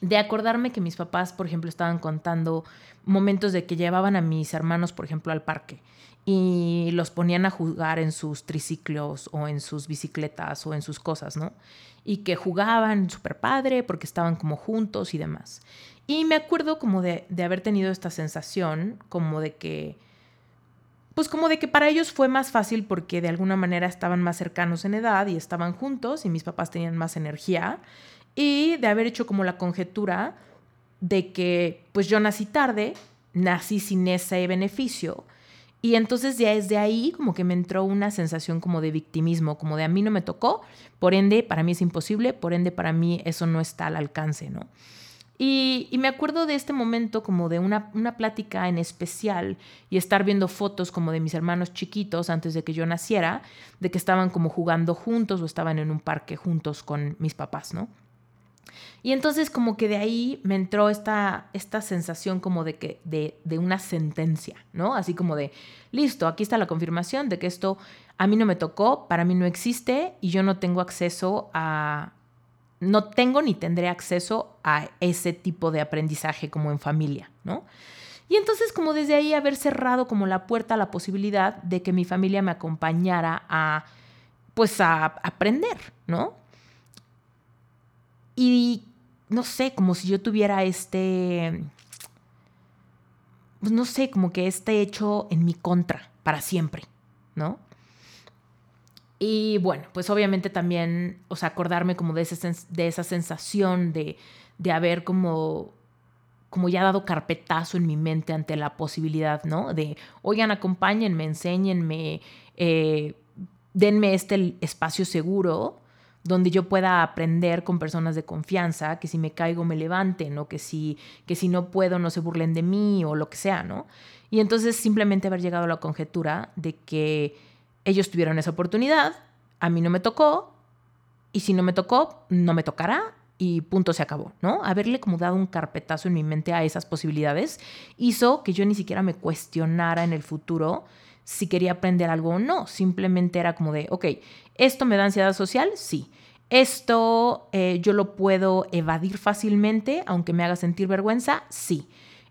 S1: de acordarme que mis papás, por ejemplo, estaban contando momentos de que llevaban a mis hermanos, por ejemplo, al parque y los ponían a jugar en sus triciclos o en sus bicicletas o en sus cosas, ¿no? Y que jugaban súper padre porque estaban como juntos y demás. Y me acuerdo como de, de haber tenido esta sensación, como de que pues como de que para ellos fue más fácil porque de alguna manera estaban más cercanos en edad y estaban juntos y mis papás tenían más energía y de haber hecho como la conjetura de que pues yo nací tarde, nací sin ese beneficio y entonces ya desde ahí como que me entró una sensación como de victimismo, como de a mí no me tocó, por ende para mí es imposible, por ende para mí eso no está al alcance, ¿no? Y, me acuerdo de este momento como de una, una, plática en especial y estar viendo fotos como de mis hermanos chiquitos antes de que yo naciera, de que estaban como jugando juntos o estaban en un parque juntos con mis papás, ¿no? Y entonces como que de ahí me entró esta, esta sensación como de, que, de, de una sentencia, ¿no? Así como de, listo, aquí está la confirmación de que esto a mí no me tocó, para mí no existe y yo no tengo acceso a, no tengo ni tendré acceso a ese tipo de aprendizaje como en familia, ¿no? Y entonces como desde ahí haber cerrado como la puerta a la posibilidad de que mi familia me acompañara a, pues a aprender, ¿no? Y no sé, como si yo tuviera este, pues no sé, como que este hecho en mi contra para siempre, ¿no? Y bueno, pues obviamente también, o sea, acordarme como de, ese, de esa sensación de, de haber como como ya dado carpetazo en mi mente ante la posibilidad, ¿no? De, oigan, acompáñenme, enséñenme, eh, denme este espacio seguro donde yo pueda aprender con personas de confianza, que si me caigo me levanten, o que si, que si no puedo no se burlen de mí, o lo que sea, ¿no? Y entonces simplemente haber llegado a la conjetura de que ellos tuvieron esa oportunidad, a mí no me tocó, y si no me tocó, no me tocará, y punto se acabó, ¿no? Haberle como dado un carpetazo en mi mente a esas posibilidades hizo que yo ni siquiera me cuestionara en el futuro si quería aprender algo o no. Simplemente era como de, ok, ¿esto me da ansiedad social? Sí. ¿Esto eh, yo lo puedo evadir fácilmente, aunque me haga sentir vergüenza? Sí.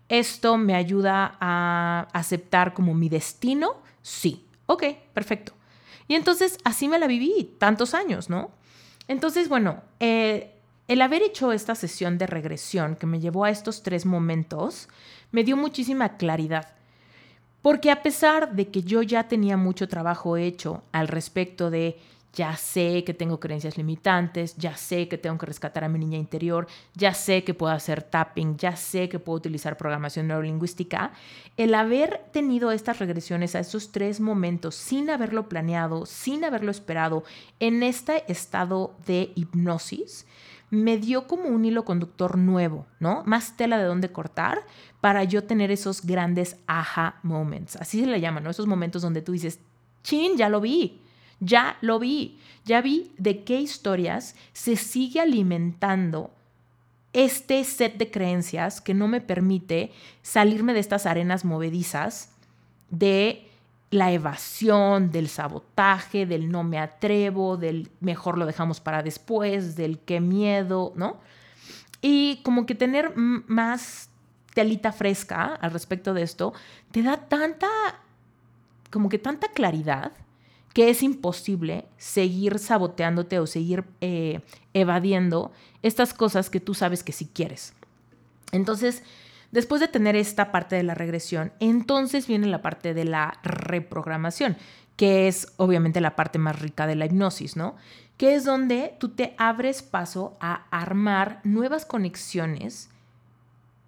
S1: ¿Esto me ayuda a aceptar como mi destino? Sí. Ok, perfecto. Y entonces así me la viví tantos años, ¿no? Entonces, bueno, eh, el haber hecho esta sesión de regresión que me llevó a estos tres momentos me dio muchísima claridad. Porque a pesar de que yo ya tenía mucho trabajo hecho al respecto de ya sé que tengo creencias limitantes, ya sé que tengo que rescatar a mi niña interior, ya sé que puedo hacer tapping, ya sé que puedo utilizar programación neurolingüística, el haber tenido estas regresiones a esos tres momentos sin haberlo planeado, sin haberlo esperado, en este estado de hipnosis, me dio como un hilo conductor nuevo, ¿no? Más tela de dónde cortar para yo tener esos grandes aha moments. Así se le llama, ¿no? Esos momentos donde tú dices, chin, ya lo vi, ya lo vi, ya vi de qué historias se sigue alimentando este set de creencias que no me permite salirme de estas arenas movedizas de la evasión, del sabotaje, del no me atrevo, del mejor lo dejamos para después, del qué miedo, ¿no? Y como que tener más telita fresca al respecto de esto, te da tanta, como que tanta claridad que es imposible seguir saboteándote o seguir eh, evadiendo estas cosas que tú sabes que sí quieres. Entonces, Después de tener esta parte de la regresión, entonces viene la parte de la reprogramación, que es obviamente la parte más rica de la hipnosis, ¿no? Que es donde tú te abres paso a armar nuevas conexiones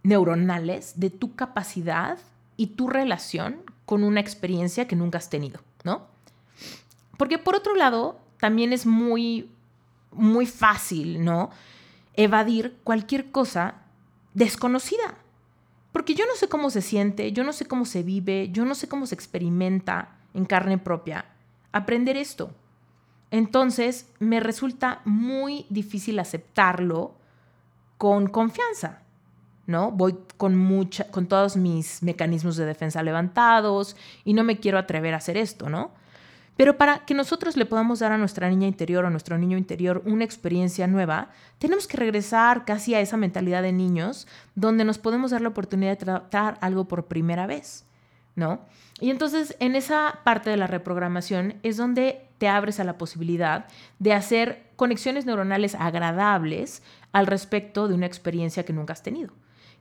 S1: neuronales de tu capacidad y tu relación con una experiencia que nunca has tenido, ¿no? Porque por otro lado, también es muy, muy fácil, ¿no? Evadir cualquier cosa desconocida. Porque yo no sé cómo se siente, yo no sé cómo se vive, yo no sé cómo se experimenta en carne propia aprender esto. Entonces me resulta muy difícil aceptarlo con confianza, ¿no? Voy con mucha, con todos mis mecanismos de defensa levantados y no me quiero atrever a hacer esto, ¿no? Pero para que nosotros le podamos dar a nuestra niña interior o a nuestro niño interior una experiencia nueva, tenemos que regresar casi a esa mentalidad de niños donde nos podemos dar la oportunidad de tratar algo por primera vez, ¿no? Y entonces en esa parte de la reprogramación es donde te abres a la posibilidad de hacer conexiones neuronales agradables al respecto de una experiencia que nunca has tenido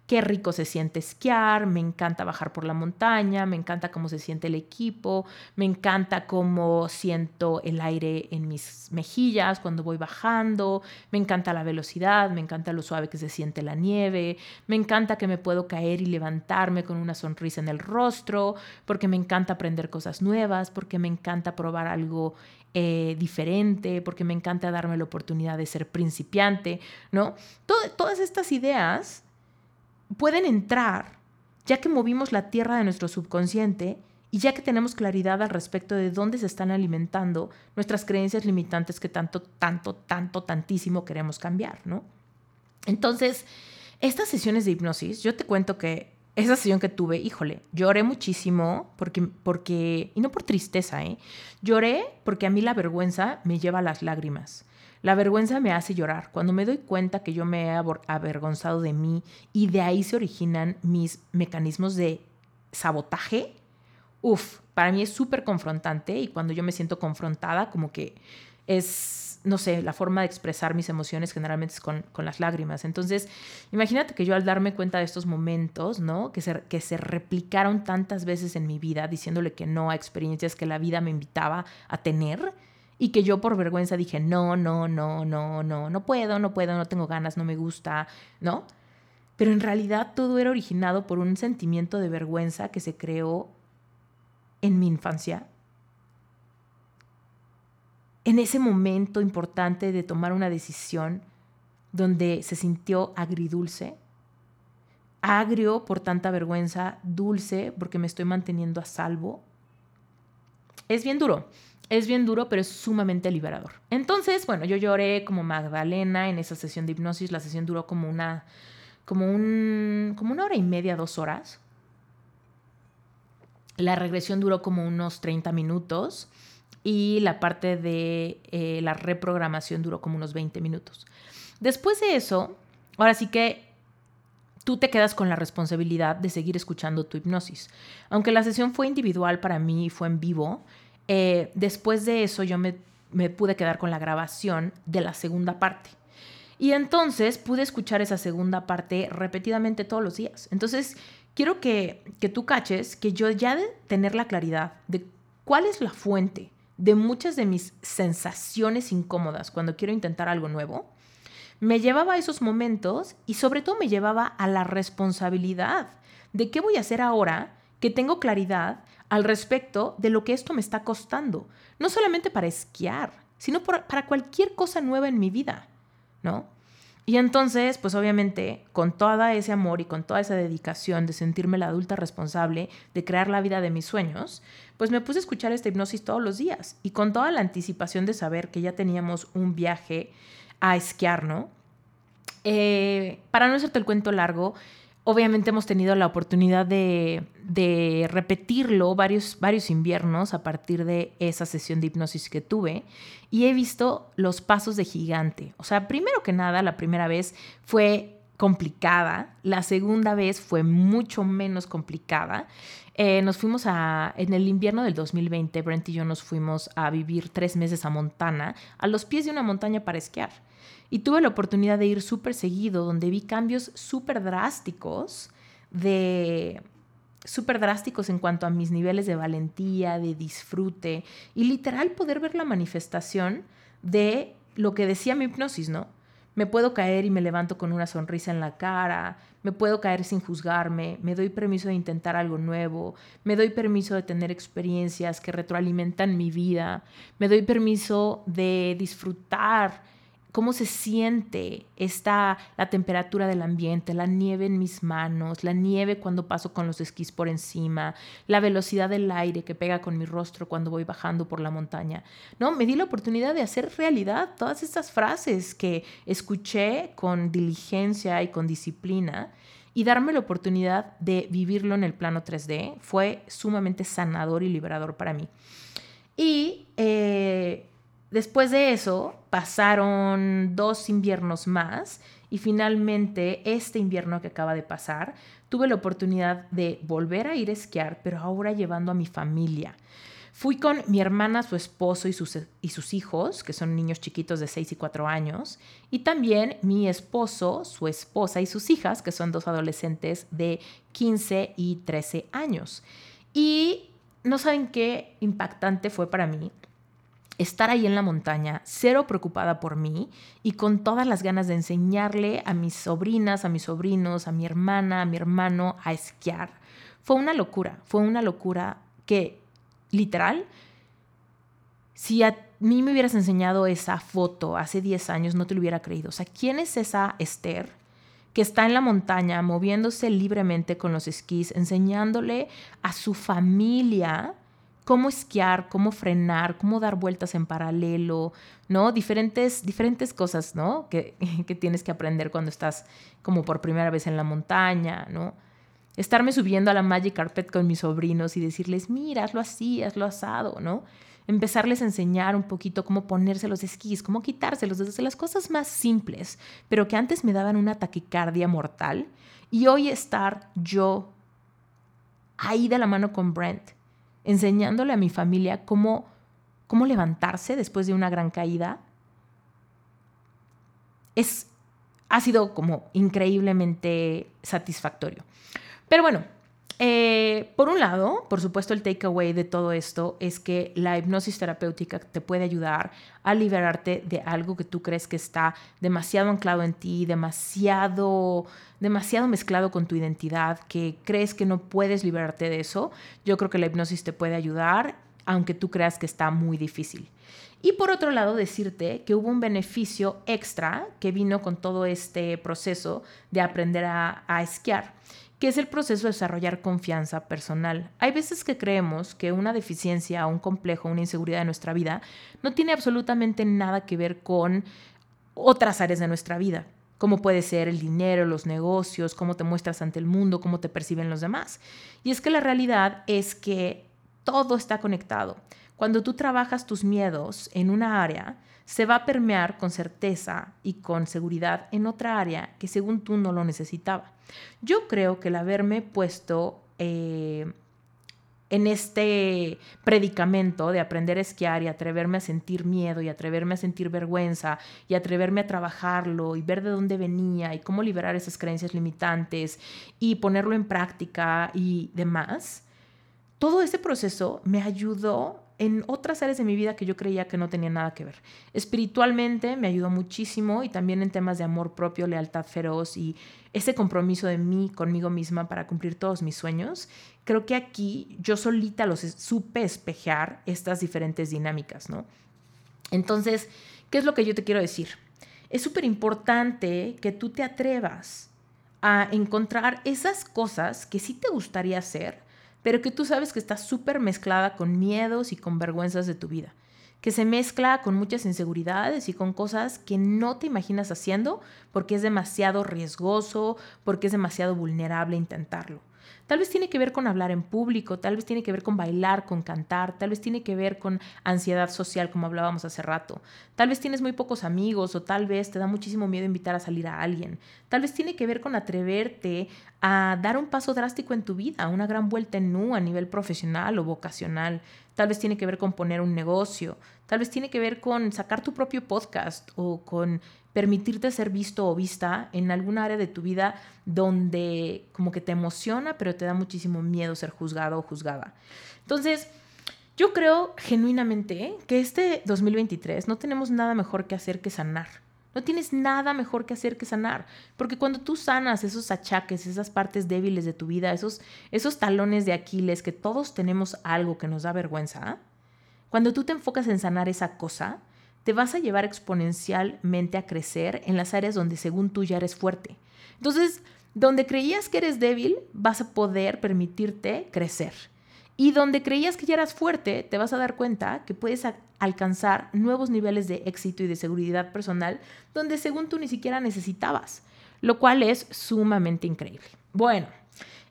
S1: qué rico se siente esquiar, me encanta bajar por la montaña, me encanta cómo se siente el equipo, me encanta cómo siento el aire en mis mejillas cuando voy bajando, me encanta la velocidad, me encanta lo suave que se siente la nieve, me encanta que me puedo caer y levantarme con una sonrisa en el rostro, porque me encanta aprender cosas nuevas, porque me encanta probar algo eh, diferente, porque me encanta darme la oportunidad de ser principiante, ¿no? todas estas ideas pueden entrar ya que movimos la tierra de nuestro subconsciente y ya que tenemos claridad al respecto de dónde se están alimentando nuestras creencias limitantes que tanto, tanto, tanto, tantísimo queremos cambiar, ¿no? Entonces, estas sesiones de hipnosis, yo te cuento que esa sesión que tuve, híjole, lloré muchísimo porque, porque, y no por tristeza, ¿eh? Lloré porque a mí la vergüenza me lleva a las lágrimas. La vergüenza me hace llorar. Cuando me doy cuenta que yo me he avergonzado de mí y de ahí se originan mis mecanismos de sabotaje, uff, para mí es súper confrontante y cuando yo me siento confrontada, como que es, no sé, la forma de expresar mis emociones generalmente es con, las lágrimas. Entonces, imagínate que yo al darme cuenta de estos momentos, ¿no? Que se, que se replicaron tantas veces en mi vida, diciéndole que no a experiencias que la vida me invitaba a tener, y que yo por vergüenza dije, no, no, no, no, no, no puedo, no puedo, no tengo ganas, no me gusta, ¿no? Pero en realidad todo era originado por un sentimiento de vergüenza que se creó en mi infancia. En ese momento importante de tomar una decisión donde se sintió agridulce, agrio por tanta vergüenza, dulce porque me estoy manteniendo a salvo. Es bien duro. Es bien duro, pero es sumamente liberador. Entonces, bueno, yo lloré como Magdalena en esa sesión de hipnosis. La sesión duró como una, como un, como una hora y media, dos horas. La regresión duró como unos 30 minutos y la parte de eh, la reprogramación duró como unos 20 minutos. Después de eso, ahora sí que tú te quedas con la responsabilidad de seguir escuchando tu hipnosis. Aunque la sesión fue individual para mí y fue en vivo, eh, después de eso yo me, pude quedar con la grabación de la segunda parte. Y entonces pude escuchar esa segunda parte repetidamente todos los días. Entonces, quiero que, que tú caches que yo ya de tener la claridad de cuál es la fuente de muchas de mis sensaciones incómodas cuando quiero intentar algo nuevo, me llevaba a esos momentos y sobre todo me llevaba a la responsabilidad de qué voy a hacer ahora que tengo claridad al respecto de lo que esto me está costando, no solamente para esquiar, sino para cualquier cosa nueva en mi vida, ¿no? Y entonces, pues obviamente, con todo ese amor y con toda esa dedicación de sentirme la adulta responsable de crear la vida de mis sueños, pues me puse a escuchar esta hipnosis todos los días y con toda la anticipación de saber que ya teníamos un viaje a esquiar, ¿no? Eh, para no hacerte el cuento largo, obviamente hemos tenido la oportunidad de, repetirlo varios, varios inviernos a partir de esa sesión de hipnosis que tuve y he visto los pasos de gigante. O sea, primero que nada, la primera vez fue complicada, la segunda vez fue mucho menos complicada. Eh, nos fuimos a, en el invierno del 2020, Brent y yo nos fuimos a vivir tres meses a Montana, a los pies de una montaña para esquiar. Y tuve la oportunidad de ir súper seguido, donde vi cambios súper drásticos de súper drásticos en cuanto a mis niveles de valentía, de disfrute y literal poder ver la manifestación de lo que decía mi hipnosis, ¿no? Me puedo caer y me levanto con una sonrisa en la cara, me puedo caer sin juzgarme, me doy permiso de intentar algo nuevo, me doy permiso de tener experiencias que retroalimentan mi vida, me doy permiso de disfrutar cómo se siente esta, la temperatura del ambiente, la nieve en mis manos, la nieve cuando paso con los esquís por encima, la velocidad del aire que pega con mi rostro cuando voy bajando por la montaña. No, me di la oportunidad de hacer realidad todas estas frases que escuché con diligencia y con disciplina y darme la oportunidad de vivirlo en el plano 3D fue sumamente sanador y liberador para mí. Y eh, Después de eso pasaron dos inviernos más y finalmente este invierno que acaba de pasar tuve la oportunidad de volver a ir a esquiar, pero ahora llevando a mi familia. Fui con mi hermana, su esposo y sus, y sus hijos, que son niños chiquitos de 6 y 4 años, y también mi esposo, su esposa y sus hijas, que son dos adolescentes de 15 y 13 años. Y no saben qué impactante fue para mí estar ahí en la montaña, cero preocupada por mí y con todas las ganas de enseñarle a mis sobrinas, a mis sobrinos, a mi hermana, a mi hermano a esquiar. Fue una locura, fue una locura que literal, si a mí me hubieras enseñado esa foto hace 10 años, no te lo hubiera creído. O sea, ¿quién es esa Esther? que está en la montaña moviéndose libremente con los esquís, enseñándole a su familia cómo esquiar, cómo frenar, cómo dar vueltas en paralelo, ¿no? Diferentes, diferentes cosas, ¿no? Que, que, tienes que aprender cuando estás como por primera vez en la montaña, ¿no? Estarme subiendo a la Magic Carpet con mis sobrinos y decirles, mira, hazlo así, hazlo asado, ¿no? Empezarles a enseñar un poquito cómo ponerse los esquís, cómo quitárselos, desde las cosas más simples, pero que antes me daban una taquicardia mortal. Y hoy estar yo ahí de la mano con Brent, enseñándole a mi familia cómo, cómo levantarse después de una gran caída, es, ha sido como increíblemente satisfactorio. Pero bueno, eh, por un lado, por supuesto, el takeaway de todo esto es que la hipnosis terapéutica te puede ayudar a liberarte de algo que tú crees que está demasiado anclado en ti, demasiado, demasiado mezclado con tu identidad, que crees que no puedes liberarte de eso. Yo creo que la hipnosis te puede ayudar, aunque tú creas que está muy difícil. Y por otro lado, decirte que hubo un beneficio extra que vino con todo este proceso de aprender a, a esquiar que es el proceso de desarrollar confianza personal. Hay veces que creemos que una deficiencia, un complejo, una inseguridad de nuestra vida no tiene absolutamente nada que ver con otras áreas de nuestra vida, como puede ser el dinero, los negocios, cómo te muestras ante el mundo, cómo te perciben los demás. Y es que la realidad es que todo está conectado. Cuando tú trabajas tus miedos en una área, se va a permear con certeza y con seguridad en otra área que según tú no lo necesitaba. Yo creo que el haberme puesto eh, en este predicamento de aprender a esquiar y atreverme a sentir miedo y atreverme a sentir vergüenza y atreverme a trabajarlo y ver de dónde venía y cómo liberar esas creencias limitantes y ponerlo en práctica y demás, todo ese proceso me ayudó en otras áreas de mi vida que yo creía que no tenía nada que ver. Espiritualmente me ayudó muchísimo y también en temas de amor propio, lealtad feroz y ese compromiso de mí conmigo misma para cumplir todos mis sueños. Creo que aquí yo solita los supe espejear estas diferentes dinámicas, ¿no? Entonces, ¿qué es lo que yo te quiero decir? Es súper importante que tú te atrevas a encontrar esas cosas que sí te gustaría hacer, pero que tú sabes que está súper mezclada con miedos y con vergüenzas de tu vida, que se mezcla con muchas inseguridades y con cosas que no te imaginas haciendo porque es demasiado riesgoso, porque es demasiado vulnerable intentarlo. Tal vez tiene que ver con hablar en público, tal vez tiene que ver con bailar, con cantar, tal vez tiene que ver con ansiedad social, como hablábamos hace rato. Tal vez tienes muy pocos amigos o tal vez te da muchísimo miedo invitar a salir a alguien. Tal vez tiene que ver con atreverte a dar un paso drástico en tu vida, una gran vuelta en nu a nivel profesional o vocacional. Tal vez tiene que ver con poner un negocio. Tal vez tiene que ver con sacar tu propio podcast o con permitirte ser visto o vista en alguna área de tu vida donde como que te emociona, pero te da muchísimo miedo ser juzgado o juzgada. Entonces, yo creo genuinamente que este 2023 no tenemos nada mejor que hacer que sanar. No tienes nada mejor que hacer que sanar, porque cuando tú sanas esos achaques, esas partes débiles de tu vida, esos, esos talones de Aquiles, que todos tenemos algo que nos da vergüenza, cuando tú te enfocas en sanar esa cosa, te vas a llevar exponencialmente a crecer en las áreas donde según tú ya eres fuerte. Entonces, donde creías que eres débil, vas a poder permitirte crecer. Y donde creías que ya eras fuerte, te vas a dar cuenta que puedes alcanzar nuevos niveles de éxito y de seguridad personal donde según tú ni siquiera necesitabas, lo cual es sumamente increíble. Bueno,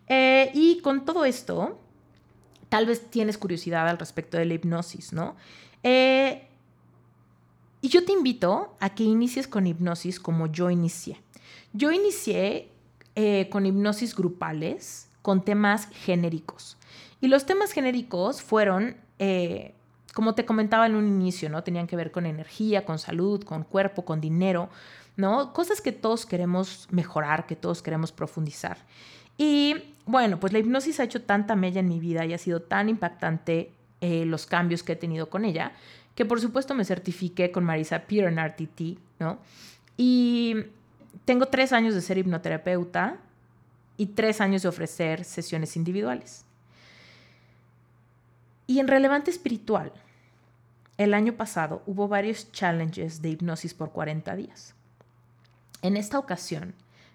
S1: eh, y con todo esto, tal vez tienes curiosidad al respecto de la hipnosis, ¿no? Eh, y yo te invito a que inicies con hipnosis como yo inicié. Yo inicié eh, con hipnosis grupales, con temas genéricos. Y los temas genéricos fueron, eh, como te comentaba en un inicio, ¿no? Tenían que ver con energía, con salud, con cuerpo, con dinero, ¿no? Cosas que todos queremos mejorar, que todos queremos profundizar. Y bueno, pues la hipnosis ha hecho tanta mella en mi vida y ha sido tan impactante eh, los cambios que he tenido con ella, que por supuesto me certifiqué con Marisa Peer en RTT, ¿no? Y tengo tres años de ser hipnoterapeuta y tres años de ofrecer sesiones individuales. Y en relevante espiritual, el año pasado hubo varios challenges de hipnosis por 40 días. En esta ocasión,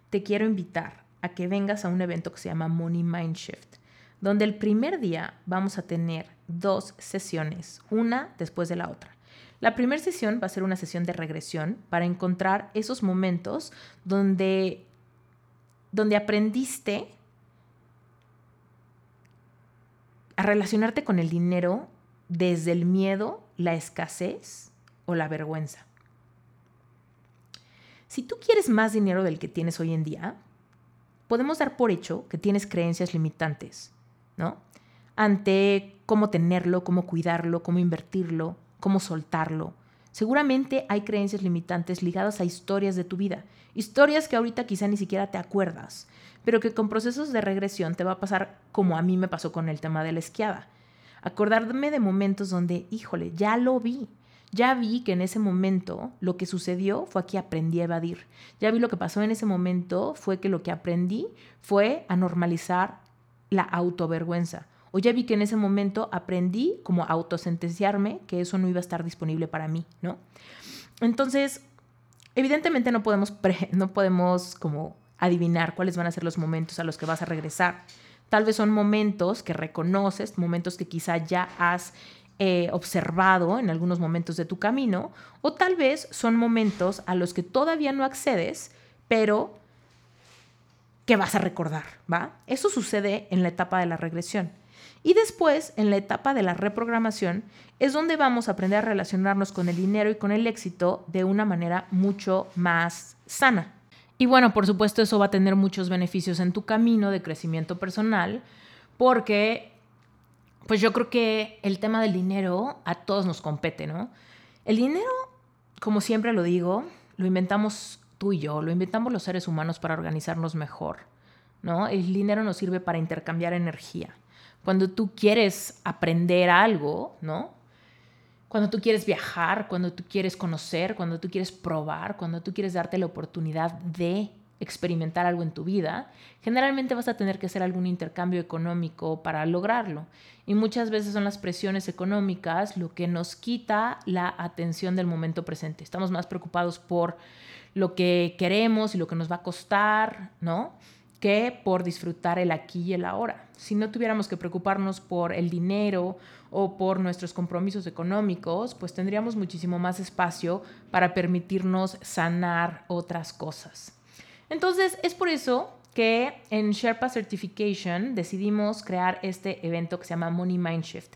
S1: te quiero invitar a que vengas a un evento que se llama Money Mind Shift, donde el primer día vamos a tener dos sesiones, una después de la otra. La primera sesión va a ser una sesión de regresión para encontrar esos momentos donde, donde aprendiste a relacionarte con el dinero desde el miedo, la escasez o la vergüenza. Si tú quieres más dinero del que tienes hoy en día, podemos dar por hecho que tienes creencias limitantes, ante cómo tenerlo, cómo cuidarlo, cómo invertirlo, cómo soltarlo. Seguramente hay creencias limitantes ligadas a historias de tu vida, historias que ahorita quizá ni siquiera te acuerdas, pero que con procesos de regresión te va a pasar como a mí me pasó con el tema de la esquiada. Acordarme de momentos donde, híjole, ya lo vi, ya vi que en ese momento lo que sucedió fue que aprendí a evadir. Ya vi lo que pasó en ese momento fue que lo que aprendí fue a normalizar la autovergüenza o ya vi que en ese momento aprendí como autosentenciarme que eso no iba a estar disponible para mí, ¿no? Entonces, evidentemente no podemos, no podemos como adivinar cuáles van a ser los momentos a los que vas a regresar. Tal vez son momentos que reconoces, momentos que quizá ya has eh, observado en algunos momentos de tu camino, o tal vez son momentos a los que todavía no accedes, pero que vas a recordar, ¿va? Eso sucede en la etapa de la regresión. Y después, en la etapa de la reprogramación, es donde vamos a aprender a relacionarnos con el dinero y con el éxito de una manera mucho más sana. Y bueno, por supuesto, eso va a tener muchos beneficios en tu camino de crecimiento personal, porque pues yo creo que el tema del dinero a todos nos compete, ¿no? El dinero, como siempre lo digo, lo inventamos tú y yo, lo inventamos los seres humanos para organizarnos mejor, ¿no? El dinero nos sirve para intercambiar energía cuando tú quieres aprender algo, ¿no? cuando tú quieres viajar, cuando tú quieres conocer, cuando tú quieres probar, cuando tú quieres darte la oportunidad de experimentar algo en tu vida, generalmente vas a tener que hacer algún intercambio económico para lograrlo. Y muchas veces son las presiones económicas lo que nos quita la atención del momento presente. Estamos más preocupados por lo que queremos y lo que nos va a costar, ¿no? Que por disfrutar el aquí y el ahora. Si no tuviéramos que preocuparnos por el dinero o por nuestros compromisos económicos, pues tendríamos muchísimo más espacio para permitirnos sanar otras cosas. Entonces, es por eso que en Sherpa Certification decidimos crear este evento que se llama Money Mind Shift.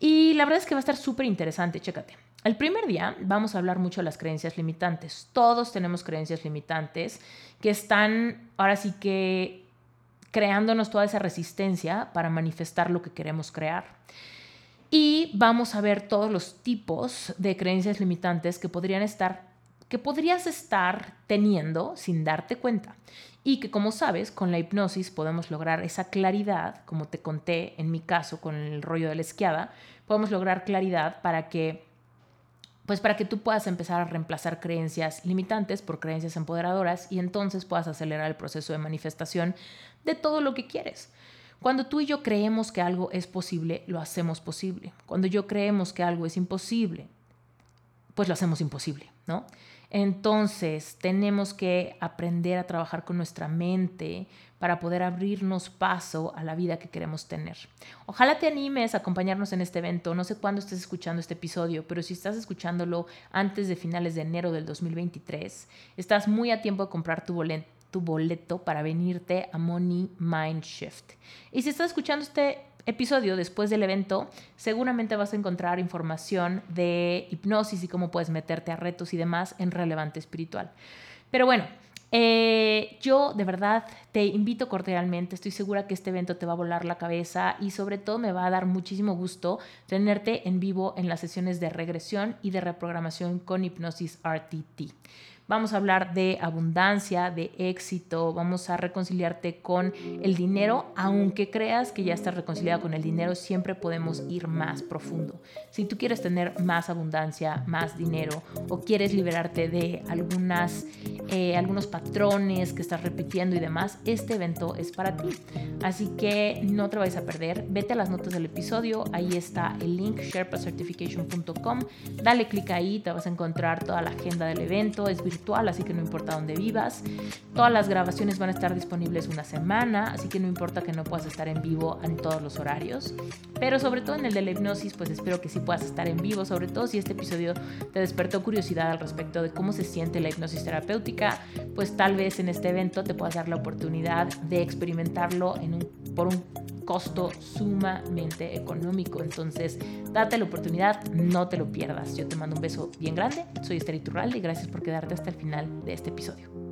S1: Y la verdad es que va a estar súper interesante, chécate. El primer día vamos a hablar mucho de las creencias limitantes. Todos tenemos creencias limitantes que están ahora sí que creándonos toda esa resistencia para manifestar lo que queremos crear. Y vamos a ver todos los tipos de creencias limitantes que podrían estar que podrías estar teniendo sin darte cuenta. Y que como sabes, con la hipnosis podemos lograr esa claridad, como te conté en mi caso con el rollo de la esquiada, podemos lograr claridad para que pues para que tú puedas empezar a reemplazar creencias limitantes por creencias empoderadoras y entonces puedas acelerar el proceso de manifestación de todo lo que quieres. Cuando tú y yo creemos que algo es posible, lo hacemos posible. Cuando yo creemos que algo es imposible, pues lo hacemos imposible, ¿no? Entonces, tenemos que aprender a trabajar con nuestra mente para poder abrirnos paso a la vida que queremos tener. Ojalá te animes a acompañarnos en este evento. No sé cuándo estés escuchando este episodio, pero si estás escuchándolo antes de finales de enero del 2023, estás muy a tiempo de comprar tu boleto para venirte a Money Mind Shift. Y si estás escuchando este episodio después del evento, seguramente vas a encontrar información de hipnosis y cómo puedes meterte a retos y demás en relevante espiritual. Pero bueno, eh, yo de verdad te invito cordialmente, estoy segura que este evento te va a volar la cabeza y sobre todo me va a dar muchísimo gusto tenerte en vivo en las sesiones de regresión y de reprogramación con hipnosis RTT. Vamos a hablar de abundancia, de éxito, vamos a reconciliarte con el dinero, aunque creas que ya estás reconciliado con el dinero, siempre podemos ir más profundo. Si tú quieres tener más abundancia, más dinero o quieres liberarte de algunas, eh, algunos patrones que estás repitiendo y demás, este evento es para ti. Así que no te vayas a perder, vete a las notas del episodio, ahí está el link sherpacertification.com, dale clic ahí, te vas a encontrar toda la agenda del evento, es así que no importa dónde vivas. Todas las grabaciones van a estar disponibles una semana, así que no importa que no puedas estar en vivo en todos los horarios. Pero sobre todo en el de la hipnosis, pues espero que sí puedas estar en vivo, sobre todo si este episodio te despertó curiosidad al respecto de cómo se siente la hipnosis terapéutica, pues tal vez en este evento te puedas dar la oportunidad de experimentarlo en un, por un costo sumamente económico. Entonces, date la oportunidad, no te lo pierdas. Yo te mando un beso bien grande. Soy Esther Iturralde y gracias por quedarte hasta el final de este episodio.